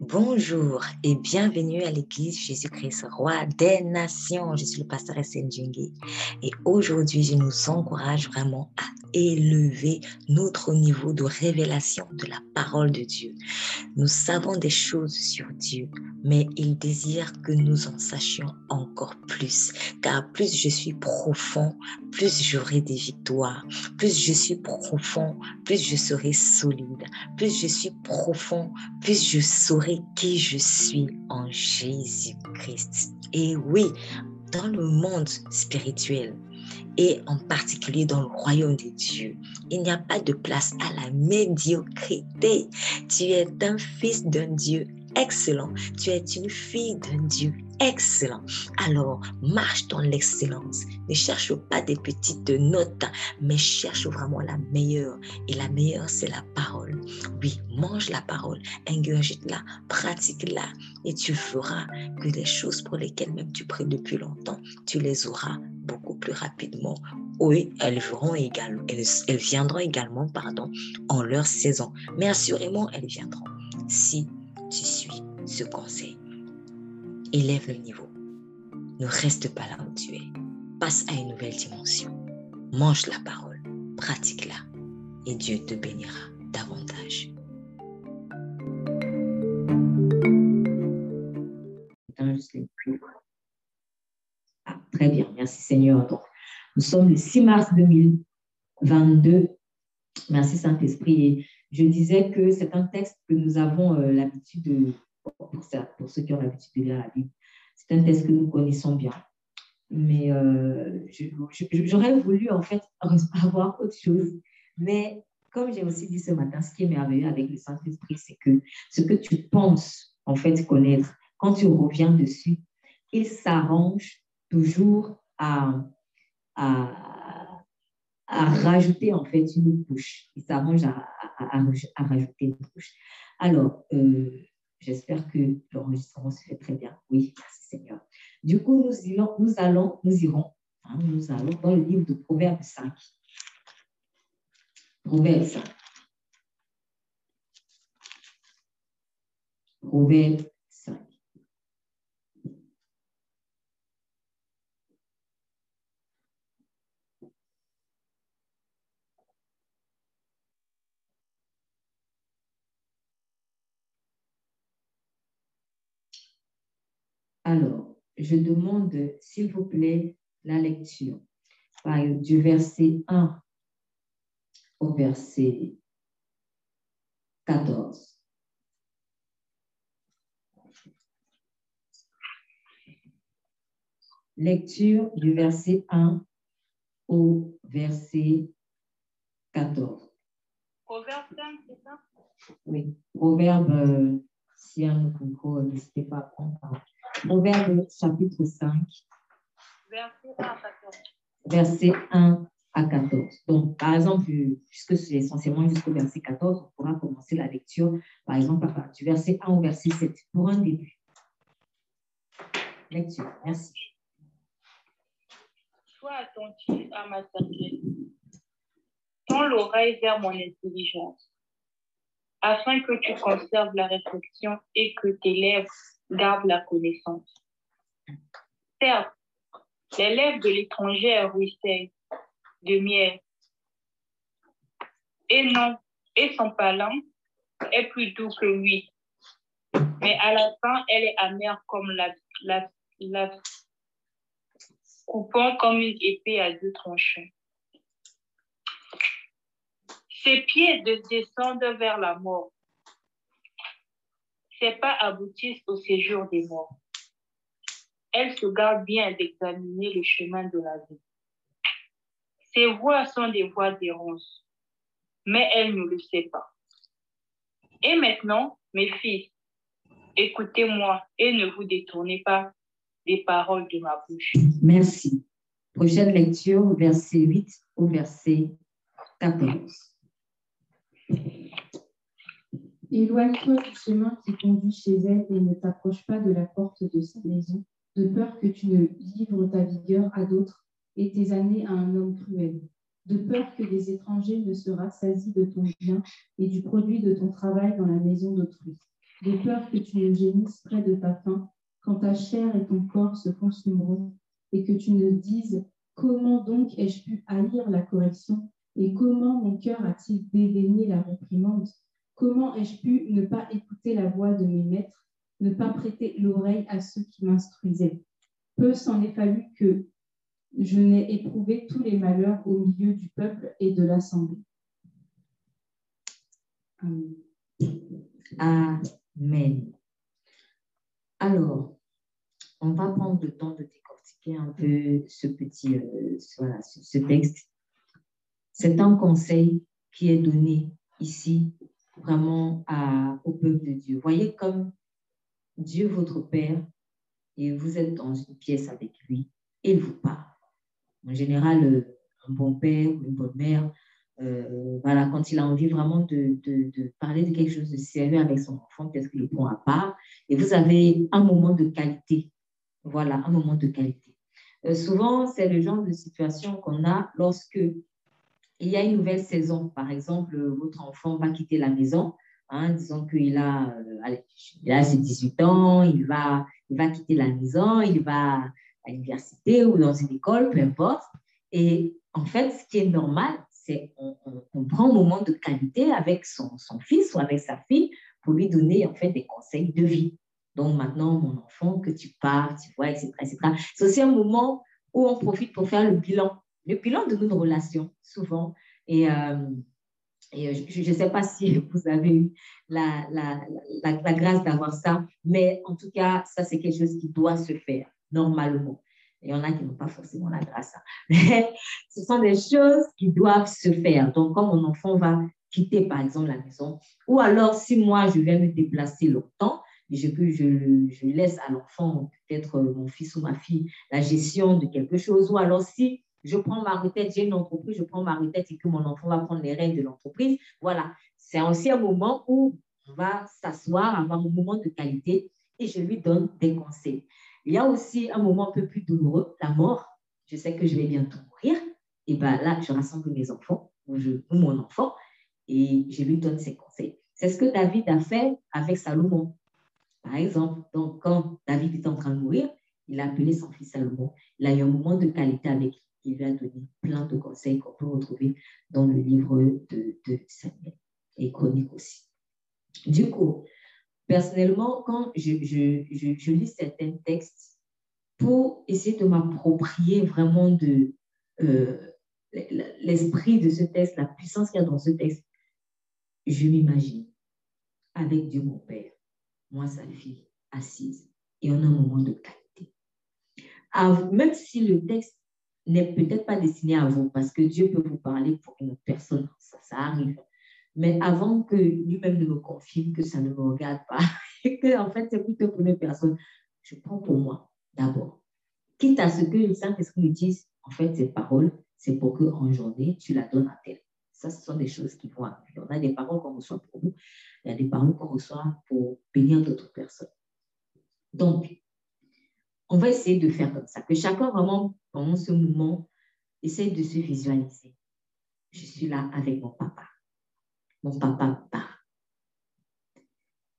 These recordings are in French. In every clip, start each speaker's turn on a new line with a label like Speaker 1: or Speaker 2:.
Speaker 1: Bonjour et bienvenue à l'Église Jésus-Christ, roi des nations. Je suis le pasteur Essène et aujourd'hui, je nous encourage vraiment à élever notre niveau de révélation de la parole de Dieu. Nous savons des choses sur Dieu, mais il désire que nous en sachions encore plus, car plus je suis profond, plus j'aurai des victoires. Plus je suis profond, plus je serai solide. Plus je suis profond, plus je saurai qui je suis en Jésus-Christ. Et oui, dans le monde spirituel, et en particulier dans le royaume de Dieu. Il n'y a pas de place à la médiocrité. Tu es un fils d'un Dieu excellent. Tu es une fille d'un Dieu excellent. Alors, marche dans l'excellence. Ne cherche pas des petites notes, mais cherche vraiment la meilleure. Et la meilleure, c'est la parole. Oui, mange la parole, ingurgite-la, pratique-la, et tu feras que les choses pour lesquelles même tu pries depuis longtemps, tu les auras beaucoup plus rapidement. Oui, elles, verront également, elles, elles viendront également pardon, en leur saison. Mais assurément, elles viendront si tu suis ce conseil. Élève le niveau. Ne reste pas là où tu es. Passe à une nouvelle dimension. Mange la parole, pratique-la et Dieu te bénira davantage. Ah, très bien, merci Seigneur. nous sommes le 6 mars 2022. Merci Saint-Esprit. Je disais que c'est un texte que nous avons euh, l'habitude de, pour, ça, pour ceux qui ont l'habitude de lire la Bible, c'est un texte que nous connaissons bien. Mais euh, j'aurais voulu en fait avoir autre chose. Mais comme j'ai aussi dit ce matin, ce qui est merveilleux avec le Saint-Esprit, c'est que ce que tu penses en fait connaître, quand tu reviens dessus, il s'arrange toujours à, à, à rajouter en fait une couche. Il s'arrange à, rajouter une couche. Alors, euh, j'espère que l'enregistrement se fait très bien. Oui, merci Seigneur. Du coup, nous, allons, nous, allons, nous irons, hein, nous allons dans le livre de Proverbes 5. Proverbes 5. Proverbes Alors, je demande, s'il vous plaît, la lecture du verset 1 au verset 14. Lecture du verset 1 au verset 14.
Speaker 2: Proverbe 5, c'est ça?
Speaker 1: Oui, Proverbe, euh, si un n'hésitez pas prendre. Proverbe chapitre 5.
Speaker 2: Verset 1 à 14.
Speaker 1: Verset 1 à 14. Donc, par exemple, puisque c'est essentiellement jusqu'au verset 14, on pourra commencer la lecture, par exemple, du verset 1 au verset 7, pour un début. Lecture. Merci.
Speaker 2: Sois attentif à ma sagesse. Tends l'oreille vers mon intelligence, afin que tu conserves la réflexion et que tes lèvres garde la connaissance. Certes, les lèvres de l'étranger ruissellent de miel. Et non, et son palan est plus doux que lui. Mais à la fin, elle est amère comme la, la, la coupant comme une épée à deux tranchants. Ses pieds descendent vers la mort ses pas aboutissent au séjour des morts. Elle se garde bien d'examiner le chemin de la vie. Ses voix sont des voix d'errance, mais elle ne le sait pas. Et maintenant, mes fils, écoutez-moi et ne vous détournez pas des paroles de ma bouche.
Speaker 1: Merci. Prochaine lecture, verset 8 au verset 14.
Speaker 3: Éloigne-toi du chemin qui conduit chez elle et ne t'approche pas de la porte de sa maison, de peur que tu ne livres ta vigueur à d'autres et tes années à un homme cruel, de peur que des étrangers ne se rassasient de ton bien et du produit de ton travail dans la maison d'autrui, de peur que tu ne gémisses près de ta faim quand ta chair et ton corps se consumeront, et que tu ne dises comment donc ai-je pu haïr la correction et comment mon cœur a-t-il dédaigné la réprimande? Comment ai-je pu ne pas écouter la voix de mes maîtres, ne pas prêter l'oreille à ceux qui m'instruisaient? Peu s'en est fallu que je n'ai éprouvé tous les malheurs au milieu du peuple et de l'assemblée.
Speaker 1: Amen. Alors, on va prendre le temps de décortiquer un peu ce petit euh, voilà, ce texte. C'est un conseil qui est donné ici vraiment au peuple de Dieu. Voyez comme Dieu, votre Père, et vous êtes dans une pièce avec lui, il vous parle. En général, un bon père ou une bonne mère, euh, voilà, quand il a envie vraiment de, parler de quelque chose de sérieux avec son enfant, peut-être qu'il le prend à part, et vous avez un moment de qualité. Voilà, un moment de qualité. Euh, souvent, c'est le genre de situation qu'on a lorsque il y a une nouvelle saison. Par exemple, votre enfant va quitter la maison. Hein, disons qu'il a, euh, il a ses 18 ans, il va, il va quitter la maison, il va à l'université ou dans une école, peu importe. Et en fait, ce qui est normal, c'est qu'on prend un moment de qualité avec son, son, fils ou avec sa fille pour lui donner en fait des conseils de vie. Donc maintenant, mon enfant, que tu pars, tu vois, etc. etc. C'est aussi un moment où on profite pour faire le bilan le bilan de nos relations, souvent. Et, euh, je ne sais pas si vous avez eu la, grâce d'avoir ça, mais en tout cas, ça, c'est quelque chose qui doit se faire normalement. Il y en a qui n'ont pas forcément la grâce. Hein. Mais ce sont des choses qui doivent se faire. Donc, quand mon enfant va quitter, par exemple, la maison, ou alors si moi, je vais me déplacer longtemps, je, je, je laisse à l'enfant, peut-être mon fils ou ma fille, la gestion de quelque chose, ou alors si je prends ma retraite, j'ai une entreprise, je prends ma retraite et que mon enfant va prendre les rênes de l'entreprise. Voilà, c'est aussi un moment où on va s'asseoir, avoir un moment de qualité et je lui donne des conseils. Il y a aussi un moment un peu plus douloureux, la mort. Je sais que je vais bientôt mourir. Et bien là, je rassemble mes enfants ou, je, ou mon enfant et je lui donne ses conseils. C'est ce que David a fait avec Salomon. Par exemple, donc, quand David est en train de mourir, il a appelé son fils Salomon. Il a eu un moment de qualité avec lui il lui a donné plein de conseils qu'on peut retrouver dans le livre de, Samuel et Chronique aussi. Du coup, personnellement, quand je, je, je, lis certains textes pour essayer de m'approprier vraiment de euh, l'esprit de ce texte, la puissance qu'il y a dans ce texte, je m'imagine avec Dieu mon Père, moi sa fille, assise, et on a un moment de qualité. même si le texte n'est peut-être pas destiné à vous parce que Dieu peut vous parler pour une autre personne, ça, ça arrive. Mais avant que lui-même ne me confirme que ça ne me regarde pas et que en fait c'est plutôt pour une personne, je prends pour moi d'abord. Quitte à ce que le Saint-Esprit me dise, en fait, cette parole, c'est pour qu'en journée, tu la donnes à tel. Ça, ce sont des choses qui vont arriver. On a des paroles qu'on reçoit pour nous, il y a des paroles qu'on reçoit pour bénir d'autres personnes. Donc, on va essayer de faire comme ça, que chacun vraiment, pendant ce moment, essaye de se visualiser. Je suis là avec mon papa. Mon papa part.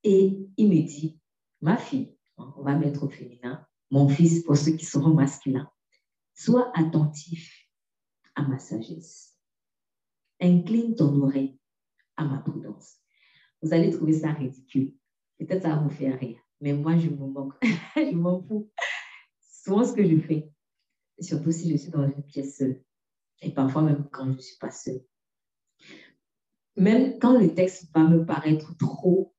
Speaker 1: Et il me dit, ma fille, on va mettre au féminin, mon fils pour ceux qui seront masculins, sois attentif à ma sagesse. Incline ton oreille à ma prudence. Vous allez trouver ça ridicule. Peut-être ça va vous faire rire, mais moi, je me moque. je m'en fous souvent ce que je fais, surtout si je suis dans une pièce seule, et parfois même quand je ne suis pas seule. Même quand le texte va me paraître trop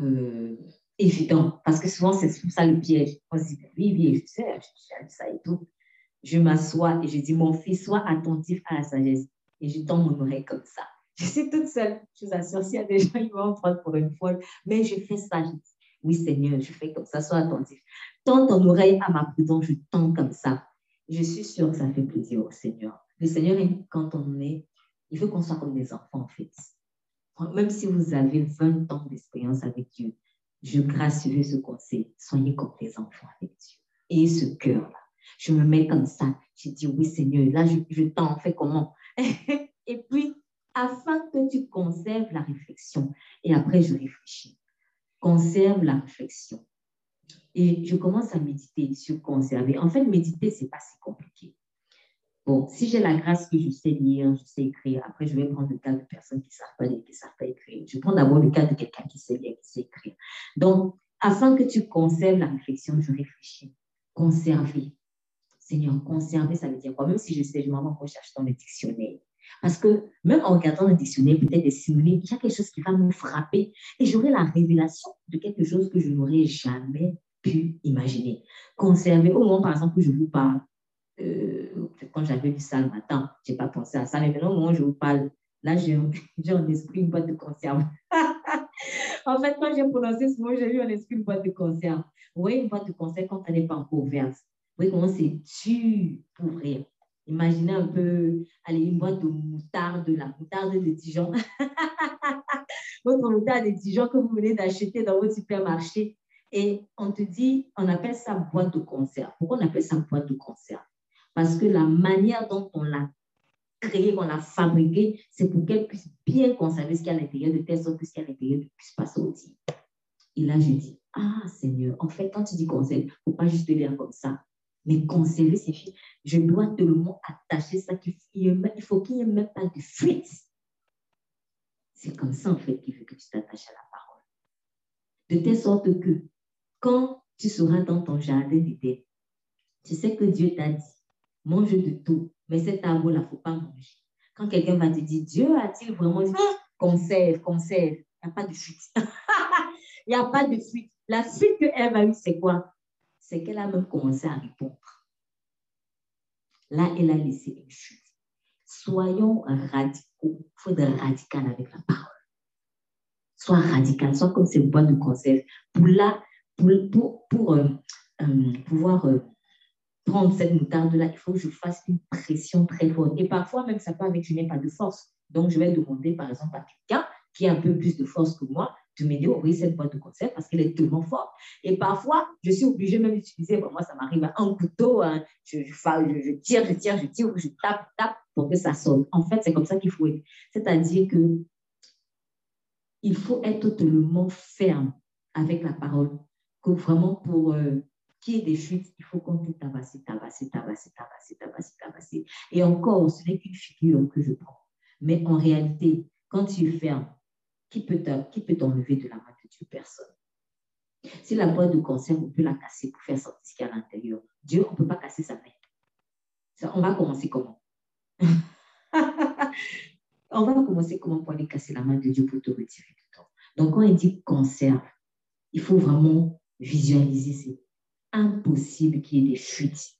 Speaker 1: euh, évident, parce que souvent c'est ça le piège. On se dit, oui, oui, je sais, je ça et tout. Je m'assois et je dis, mon fils, sois attentif à la sagesse. Et je tends mon oreille comme ça. Je suis toute seule. Je vous assure, s'il y a des gens qui vont prendre pour une folle, mais je fais ça. oui, Seigneur, je fais comme ça, sois attentif. Tends ton oreille à ma prudence, je tends comme ça. Je suis sûre que ça fait plaisir au Seigneur. Le Seigneur, quand on est, il veut qu'on soit comme des enfants, en fait. Même si vous avez 20 ans d'expérience avec Dieu, je gracieux ce conseil. Soyez comme des enfants avec Dieu. Et ce cœur-là. Je me mets comme ça. Je dis, oui, Seigneur, là, je, je t'en fais comment? Et puis, afin que tu conserves la réflexion. Et après, je réfléchis. Conserve la réflexion. Et je commence à méditer sur conserver. En fait, méditer, ce n'est pas si compliqué. Bon, si j'ai la grâce que je sais lire, je sais écrire, après, je vais prendre le cas de personnes qui ne savent pas lire, qui ne savent pas écrire. Je prends d'abord le cas de quelqu'un qui sait lire, qui sait écrire. Donc, afin que tu conserves la réflexion, je réfléchis. Conserver. Seigneur, conserver, ça veut dire quoi? Même si je sais, je m'en vais rechercher dans le dictionnaire. Parce que même en regardant le dictionnaire, peut-être des synonymes, il y a quelque chose qui va me frapper et j'aurai la révélation de quelque chose que je n'aurais jamais pu imaginer. Conserver, au moment par exemple où je vous parle, euh, quand j'avais vu ça le matin, je n'ai pas pensé à ça, mais maintenant au moment où je vous parle, là j'ai en esprit une boîte de conserve. en fait, quand j'ai prononcé ce mot, j'ai eu en esprit une boîte de conserve. Vous voyez une boîte de conserve quand elle n'est pas encore ouverte. Vous voyez comment c'est dur pour ouvrir. Imaginez un peu, allez, une boîte de moutarde, la moutarde de Dijon. votre moutarde de Dijon que vous venez d'acheter dans votre supermarché. Et on te dit, on appelle ça boîte de conserve. Pourquoi on appelle ça boîte de conserve Parce que la manière dont on l'a créée, qu'on l'a fabriquée, c'est pour qu'elle puisse bien conserver ce qu'il y a à l'intérieur, de telle sorte que ce qu'il y a à l'intérieur ne puisse pas sortir. Et là, je dis, ah Seigneur, en fait, quand tu dis conserve, il ne faut pas juste le dire comme ça. Mais conserver ces filles, je dois tellement attacher ça qu'il faut qu'il n'y ait même pas de fuite. C'est comme ça, en fait, qu'il veut que tu t'attaches à la parole. De telle sorte que quand tu seras dans ton jardin d'Éden, tu sais que Dieu t'a dit, mange de tout, mais cet arbre là il ne faut pas manger. Quand quelqu'un va te dire, Dieu a-t-il vraiment dit, conserve, conserve, il n'y a pas de fuite. Il n'y a pas de fuite. La fuite qu'elle a eue, c'est quoi? C'est qu'elle a même commencé à répondre. Là, elle a laissé une chute. Soyons radicaux. Il faut être radical avec la parole. Sois radical, sois comme ces boîtes de conserve. Pour, là, pour, euh, euh, pouvoir euh, prendre cette moutarde-là, il faut que je fasse une pression très forte. Et parfois, même ça peut avec je n'ai pas de force. Donc, je vais demander, par exemple, à quelqu'un qui a un peu plus de force que moi de m'aider à ouvrir cette boîte de conserve parce qu'elle est tellement forte. Et parfois, je suis obligée même d'utiliser, moi, ça m'arrive à un couteau, hein. je, je, tire, je tire, je tire, je tape, tape pour que ça sonne. En fait, c'est comme ça qu'il faut être. C'est-à-dire que il faut être totalement ferme avec la parole. Que vraiment, pour euh, qu'il y ait des chutes, il faut qu'on puisse tabasser, tabasser, tabasser, tabasser, tabasser, tabasser. Et encore, ce n'est qu'une figure que je prends. Mais en réalité, quand tu es ferme, qui peut t'enlever de la main de Dieu? Personne. Si la boîte de conserve, on peut la casser pour faire sortir ce qu'il y a à l'intérieur. Dieu, on ne peut pas casser sa main. on va commencer comment? On va commencer comment pour aller casser la main de Dieu pour te retirer du temps. Donc, quand il dit conserve, il faut vraiment visualiser. C'est impossible qu'il y ait des fuites.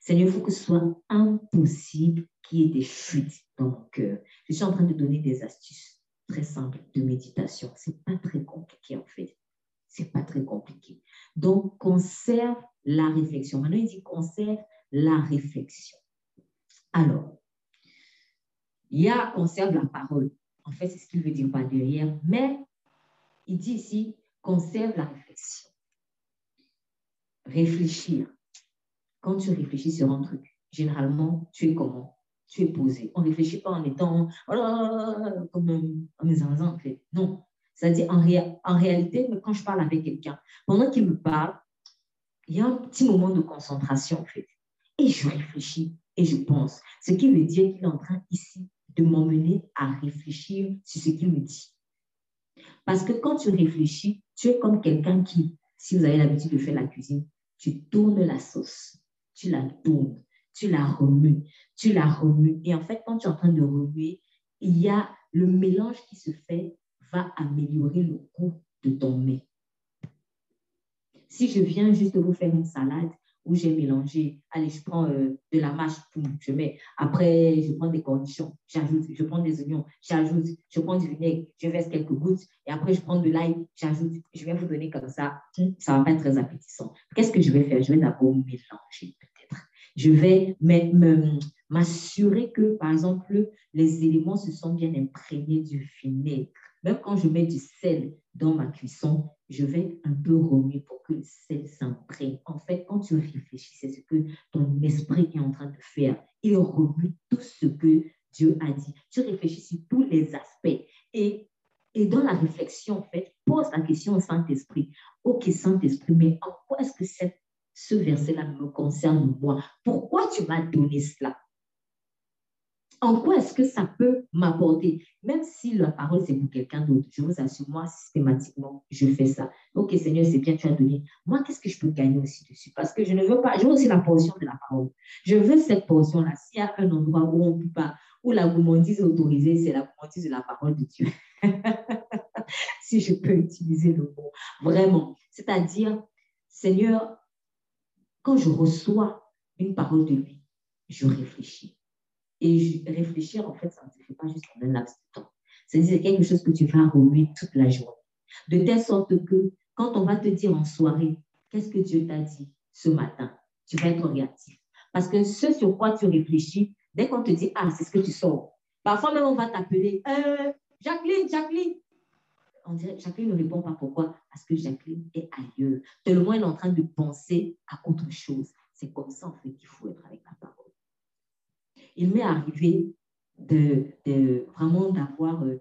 Speaker 1: Seigneur, il faut que ce soit impossible qu'il y ait des fuites dans mon cœur. Je suis en train de donner des astuces très simple de méditation. C'est pas très compliqué en fait. C'est pas très compliqué. Donc, conserve la réflexion. Maintenant, il dit conserve la réflexion. Alors, il y a conserve la parole. En fait, c'est ce qu'il veut dire pas derrière. Mais il dit ici conserve la réflexion. Réfléchir. Quand tu réfléchis sur un truc, généralement, tu es comment? Tu es posé. On ne réfléchit pas en étant oh comme un, un en fait. Non. C'est-à-dire, en, en réalité, quand je parle avec quelqu'un, pendant qu'il me parle, il y a un petit moment de concentration, en fait. Et je réfléchis et je pense. Ce qui veut dire qu'il est en train ici de m'emmener à réfléchir sur ce qu'il me dit. Parce que quand tu réfléchis, tu es comme quelqu'un qui, si vous avez l'habitude de faire la cuisine, tu tournes la sauce, tu la tournes, tu la remues, tu la remues. Et en fait, quand tu es en train de remuer, il y a le mélange qui se fait va améliorer le goût de ton mets. Si je viens juste vous faire une salade où j'ai mélangé, allez, je prends de la mâche, je mets, après, je prends des cornichons, j'ajoute, je prends des oignons, j'ajoute, je prends du vinaigre, je verse quelques gouttes, et après, je prends de l'ail, j'ajoute, je vais vous donner comme ça, ça va pas être très appétissant. Qu'est-ce que je vais faire? Je vais d'abord mélanger je vais m'assurer que, par exemple, les éléments se sont bien imprégnés du vinaigre. Même quand je mets du sel dans ma cuisson, je vais un peu remuer pour que le sel s'imprègne. En fait, quand tu réfléchis, c'est ce que ton esprit est en train de faire. Il remue tout ce que Dieu a dit. Tu réfléchis sur tous les aspects. Et, et dans la réflexion, en fait, pose la question au Saint-Esprit. Ok, Saint-Esprit, mais en quoi est-ce que ce verset-là me concerne moi? Pourquoi tu m'as donné cela? En quoi est-ce que ça peut m'apporter Même si la parole, c'est pour quelqu'un d'autre, je vous assure, moi, systématiquement, je fais ça. Ok, Seigneur, c'est bien, tu as donné. Moi, qu'est-ce que je peux gagner aussi dessus? Parce que je ne veux pas, je veux aussi la portion de la parole. Je veux cette portion-là. S'il y a un endroit où on ne peut pas, où la gourmandise est autorisée, c'est la gourmandise de la parole de Dieu. si je peux utiliser le mot. Vraiment. C'est-à-dire, Seigneur, quand je reçois une parole de lui, je réfléchis et réfléchir, en fait, ça ne se fait pas juste en un laps de temps. C'est quelque chose que tu vas remuer toute la journée. De telle sorte que quand on va te dire en soirée, qu'est-ce que Dieu t'a dit ce matin, tu vas être réactif. Parce que ce sur quoi tu réfléchis, dès qu'on te dit, ah, c'est ce que tu sors. Parfois même, on va t'appeler, euh, Jacqueline, Jacqueline. On dirait, Jacqueline ne répond pas pourquoi? Parce que Jacqueline est ailleurs. Tellement elle est en train de penser à autre chose. C'est comme ça, en fait, qu'il faut être avec la parole il m'est arrivé de, vraiment d'avoir euh,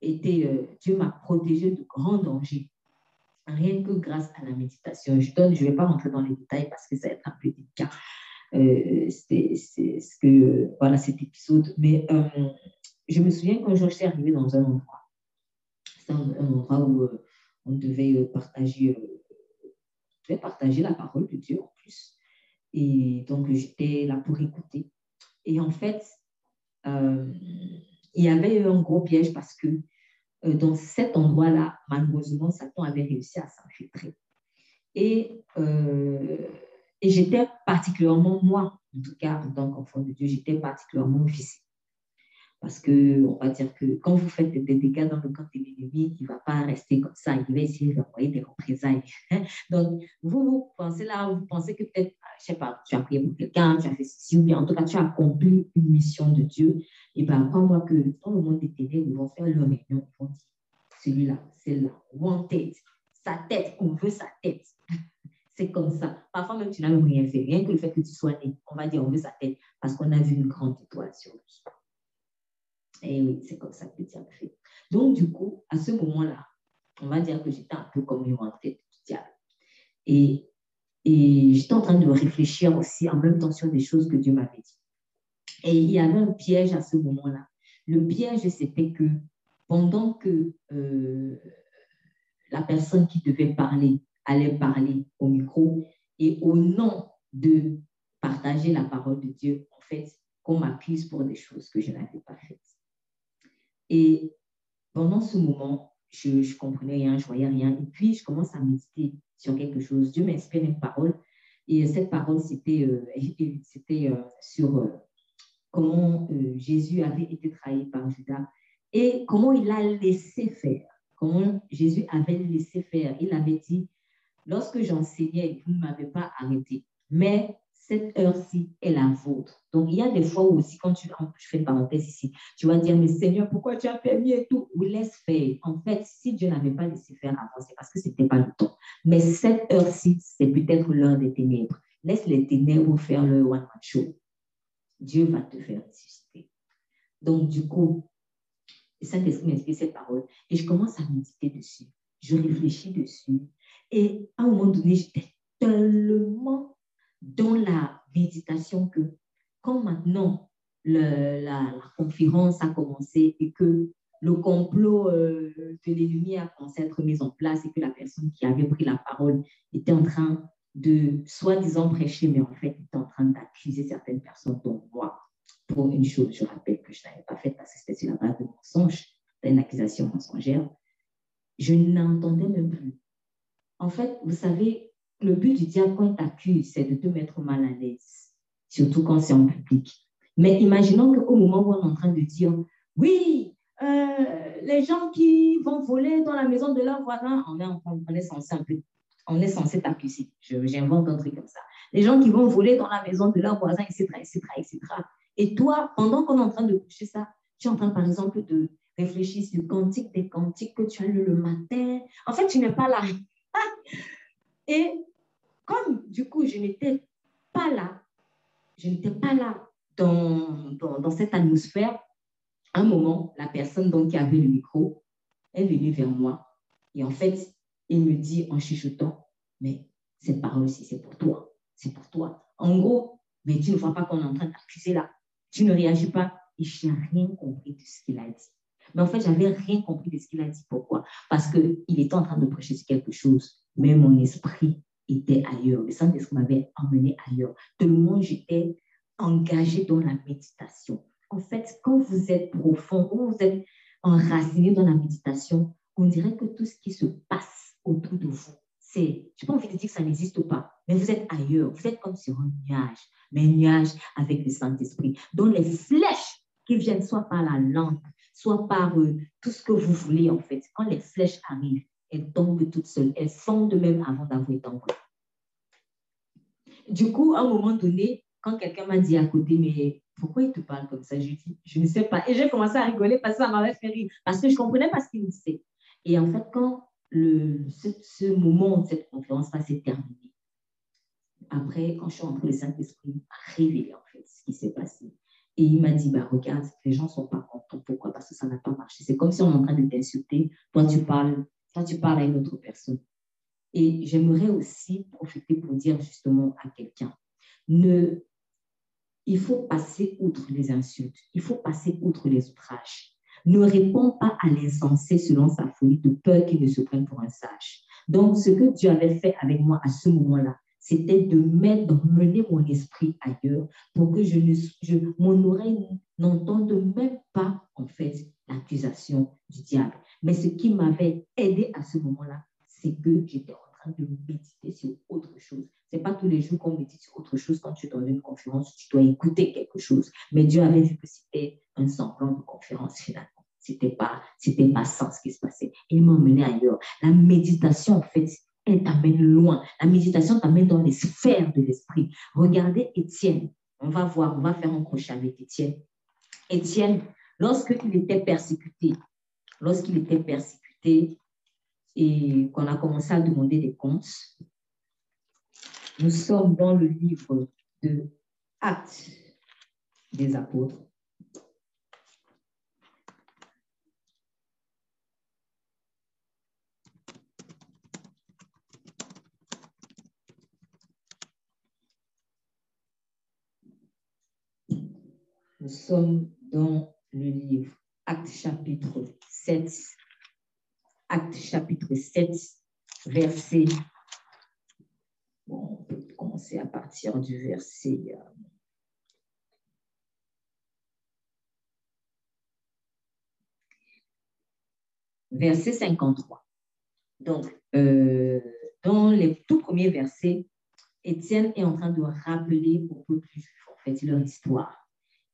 Speaker 1: été, euh, Dieu m'a protégé de grands dangers, rien que grâce à la méditation. Je ne je vais pas rentrer dans les détails parce que ça va être un peu délicat. Euh, c'est ce que, voilà, cet épisode. Mais je me souviens quand je suis arrivée dans un endroit, c'est un, endroit où on devait partager, devait partager la parole de Dieu en plus. Et donc, j'étais là pour écouter. Et en fait, euh, il y avait eu un gros piège parce que euh, dans cet endroit-là, malheureusement, Satan avait réussi à s'infiltrer. Et, euh, et j'étais particulièrement, moi, en tout cas, en tant qu'enfant de Dieu, j'étais particulièrement visée. Parce que, on va dire que quand vous faites des dégâts dans le camp de l'ennemi, il ne va pas rester comme ça, il va essayer d'envoyer des représailles. Donc, vous, vous pensez là, vous pensez que peut-être, ah, je ne sais pas, tu as prié pour quelqu'un, tu as fait ceci, ou bien en tout cas, tu as accompli une mission de Dieu. Et bien, crois-moi que dans le monde des ténèbres, ils vont faire leur réunion, ils vont dire, celui-là, celle-là, wanted, sa tête, on veut sa tête. C'est comme ça. Parfois même, tu n'as même rien fait. Rien que le fait que tu sois né, on va dire, on veut sa tête parce qu'on a vu une grande étoile sur lui. Et oui, c'est comme ça que fait. Donc, du coup, à ce moment-là, on va dire que j'étais un peu comme une entrée du diable. Et, et j'étais en train de réfléchir aussi en même temps sur des choses que Dieu m'avait dit. Et il y avait un piège à ce moment-là. Le piège, c'était que pendant que euh, la personne qui devait parler allait parler au micro et au nom de partager la parole de Dieu, en fait, qu'on m'accuse pour des choses que je n'avais pas faites. Et pendant ce moment, je ne comprenais rien, je voyais rien. Et puis, je commence à méditer sur quelque chose. Dieu m'inspire une parole. Et cette parole, c'était euh, euh, sur euh, comment Jésus avait été trahi par Judas et comment il a laissé faire. Comment Jésus avait laissé faire. Il avait dit, lorsque j'enseignais, vous ne m'avez pas arrêté. Mais cette heure-ci est la vôtre. Donc, il y a des fois où aussi, quand tu, je fais une parenthèse ici, tu vas dire, mais Seigneur, pourquoi tu as permis et tout? Oui, laisse faire. En fait, si Dieu n'avait pas laissé faire avant, c'est parce que ce n'était pas le temps. Mais cette heure-ci, c'est peut-être l'heure des ténèbres. Laisse les ténèbres faire le one-man show. Dieu va te faire ressusciter. Donc, du coup, Saint-Esprit m'inspire cette parole et je commence à méditer dessus. Je réfléchis dessus. Et à un moment donné, j'étais tellement dans la méditation que quand maintenant la, conférence a commencé et que le complot euh, de l'ennemi a commencé à être mis en place et que la personne qui avait pris la parole était en train de soi-disant prêcher, mais en fait était en train d'accuser certaines personnes, dont moi, pour une chose, je rappelle que je n'avais pas faite parce que c'était sur la base de mensonges, d'une accusation mensongère, je n'entendais même plus. En fait, vous savez, le but du diable quand t'accuse, c'est de te mettre mal à l'aise, surtout quand c'est en public. Mais imaginons qu'au moment où on est en train de dire, oui, euh, les gens qui vont voler dans la maison de leur voisin, on est, censé on est censé t'accuser. J'invente un truc comme ça. Les gens qui vont voler dans la maison de leur voisin, etc., etc., etc. Et toi, pendant qu'on est en train de coucher ça, tu es en train, par exemple, de réfléchir sur le cantique des cantiques que tu as lu le matin. En fait, tu n'es pas là. Et comme, du coup, je n'étais pas là, je n'étais pas là dans, dans, cette atmosphère, un moment, la personne donc, qui avait le micro est venue vers moi. Et en fait, il me dit en chuchotant, mais cette parole-ci, c'est pour toi. C'est pour toi. En gros, mais tu ne vois pas qu'on est en train d'accuser là. Tu ne réagis pas. Et je n'ai rien compris de ce qu'il a dit. Mais en fait, je n'avais rien compris de ce qu'il a dit. Pourquoi? Parce qu'il était en train de prêcher sur quelque chose, mais mon esprit était ailleurs. Le Saint-Esprit m'avait emmené ailleurs. Tellement j'étais engagée dans la méditation. En fait, quand vous êtes profond, quand vous êtes enraciné dans la méditation, on dirait que tout ce qui se passe autour de vous, c'est, je n'ai pas envie de dire que ça n'existe pas, mais vous êtes ailleurs. Vous êtes comme sur un nuage, mais un nuage avec le Saint-Esprit, dont les flèches qui viennent soit par la langue, soit par euh, tout ce que vous voulez, en fait. Quand les flèches arrivent, elles tombent toutes seules. Elles fondent même avant d'avoir été envoyées. Du coup, à un moment donné, quand quelqu'un m'a dit à côté, mais pourquoi il te parle comme ça? Je dis, je ne sais pas. Et j'ai commencé à rigoler parce que ça m'avait fait rire, parce que je ne comprenais pas ce qu'il me disait. Et en fait, quand le, ce, moment de cette conférence s'est terminé, après, quand je suis entrée, le Saint-Esprit m'a révélé en fait ce qui s'est passé. Et il m'a dit, bah, regarde, les gens ne sont pas contents. Pourquoi? Parce que ça n'a pas marché. C'est comme si on est en train de t'insulter. Toi, tu parles, toi, tu parles à une autre personne. Et j'aimerais aussi profiter pour dire justement à quelqu'un, il faut passer outre les insultes, il faut passer outre les outrages. Ne réponds pas à l'insensé selon sa folie de peur qu'il ne se prenne pour un sage. Donc, ce que Dieu avait fait avec moi à ce moment-là, c'était de mettre, mener mon esprit ailleurs pour que je ne, je, mon oreille n'entende même pas, en fait, l'accusation du diable. Mais ce qui m'avait aidé à ce moment-là, c'est que j'étais en train de méditer sur autre chose. Ce n'est pas tous les jours qu'on médite sur autre chose. Quand tu es dans une conférence, tu dois écouter quelque chose. Mais Dieu avait vu que c'était un semblant de conférence finalement. C'était pas, c'était pas ça ce qui se passait. il m'a emmené ailleurs. La méditation, en fait, elle t'amène loin. La méditation t'amène dans les sphères de l'esprit. Regardez Étienne. On va voir, on va faire un crochet avec Étienne. Étienne, lorsqu'il était persécuté, lorsqu'il était persécuté et qu'on a commencé à demander des comptes, nous sommes dans le livre de Actes des apôtres. Nous sommes dans le livre Acte chapitre 7. Acte chapitre 7, verset. Bon, on peut commencer à partir du verset. Euh, verset 53. Donc, euh, dans les tout premiers versets, Étienne est en train de rappeler au peuple juif, en fait, leur histoire.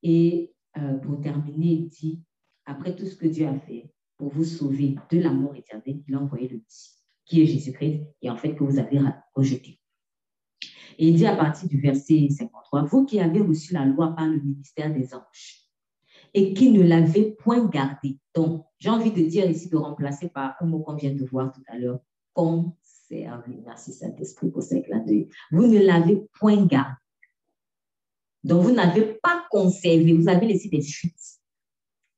Speaker 1: Et euh, pour terminer, il dit, après tout ce que Dieu a fait pour vous sauver de la mort éternelle, il a envoyé le Messie, qui est Jésus-Christ, et en fait que vous avez rejeté. Et il dit à partir du verset 53, vous qui avez reçu la loi par le ministère des anges et qui ne l'avez point gardée. Donc, j'ai envie de dire ici, de remplacer par un mot qu'on vient de voir tout à l'heure, conserver. Merci Saint-Esprit pour ce clin d'œil. Vous ne l'avez point gardé. Donc, vous n'avez pas conservé, vous avez laissé des fuites.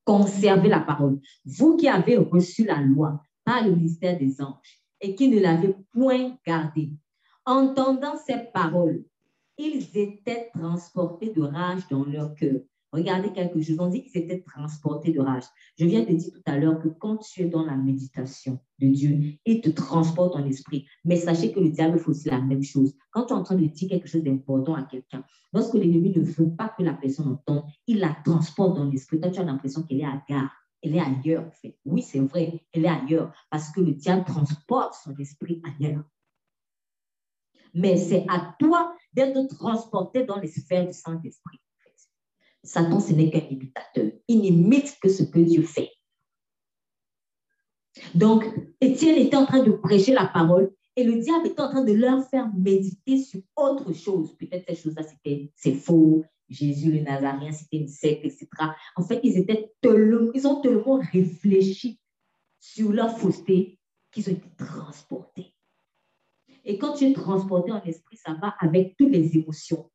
Speaker 1: Conservez la parole. Vous qui avez reçu la loi par le ministère des anges et qui ne l'avez point gardée, entendant ces paroles, ils étaient transportés de rage dans leur cœur Regardez quelque chose. On dit qu'ils étaient transportés de rage. Je viens de dire tout à l'heure que quand tu es dans la méditation de Dieu, il te transporte en esprit. Mais sachez que le diable fait aussi la même chose. Quand tu es en train de dire quelque chose d'important à quelqu'un, lorsque l'ennemi ne veut pas que la personne entende, il la transporte dans l'esprit. Toi, tu as l'impression qu'elle est à gare. Elle est ailleurs, en fait. Oui, c'est vrai, elle est ailleurs parce que le diable transporte son esprit ailleurs. Mais c'est à toi d'être transporté dans les sphères du Saint-Esprit. Satan, ce n'est qu'un imitateur. Il n'imite que ce que Dieu fait. Donc, Étienne était en train de prêcher la parole et le diable était en train de leur faire méditer sur autre chose. Peut-être cette chose-là, c'était c'est faux, Jésus le Nazarien, c'était une secte, etc. En fait, ils, étaient tellement, ils ont tellement réfléchi sur leur fausseté qu'ils ont été transportés. Et quand tu es transporté en esprit, ça va avec toutes les émotions.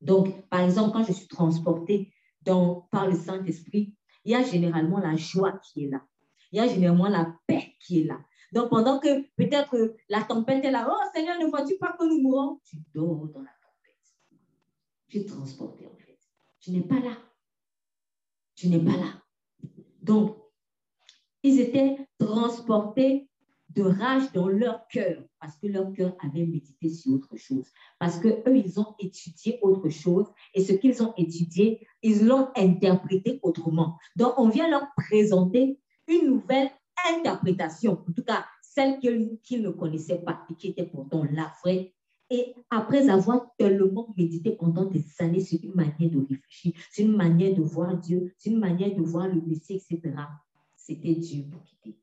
Speaker 1: Donc, par exemple, quand je suis transportée par le Saint-Esprit, il y a généralement la joie qui est là. Il y a généralement la paix qui est là. Donc, pendant que peut-être la tempête est là, oh Seigneur, ne vois-tu pas que nous mourons? Tu dors dans la tempête. Tu es transporté en fait. Tu n'es pas là. Tu n'es pas là. Donc, ils étaient transportés de rage dans leur cœur parce que leur cœur avait médité sur autre chose. Parce que eux, ils ont étudié autre chose et ce qu'ils ont étudié, ils l'ont interprété autrement. Donc, on vient leur présenter une nouvelle interprétation, en tout cas celle qu'ils ne connaissaient pas et qui était pourtant la vraie. Et après avoir tellement médité pendant des années sur une manière de réfléchir, sur une manière de voir Dieu, sur une manière de voir le Messie, etc., c'était Dieu pour quitter.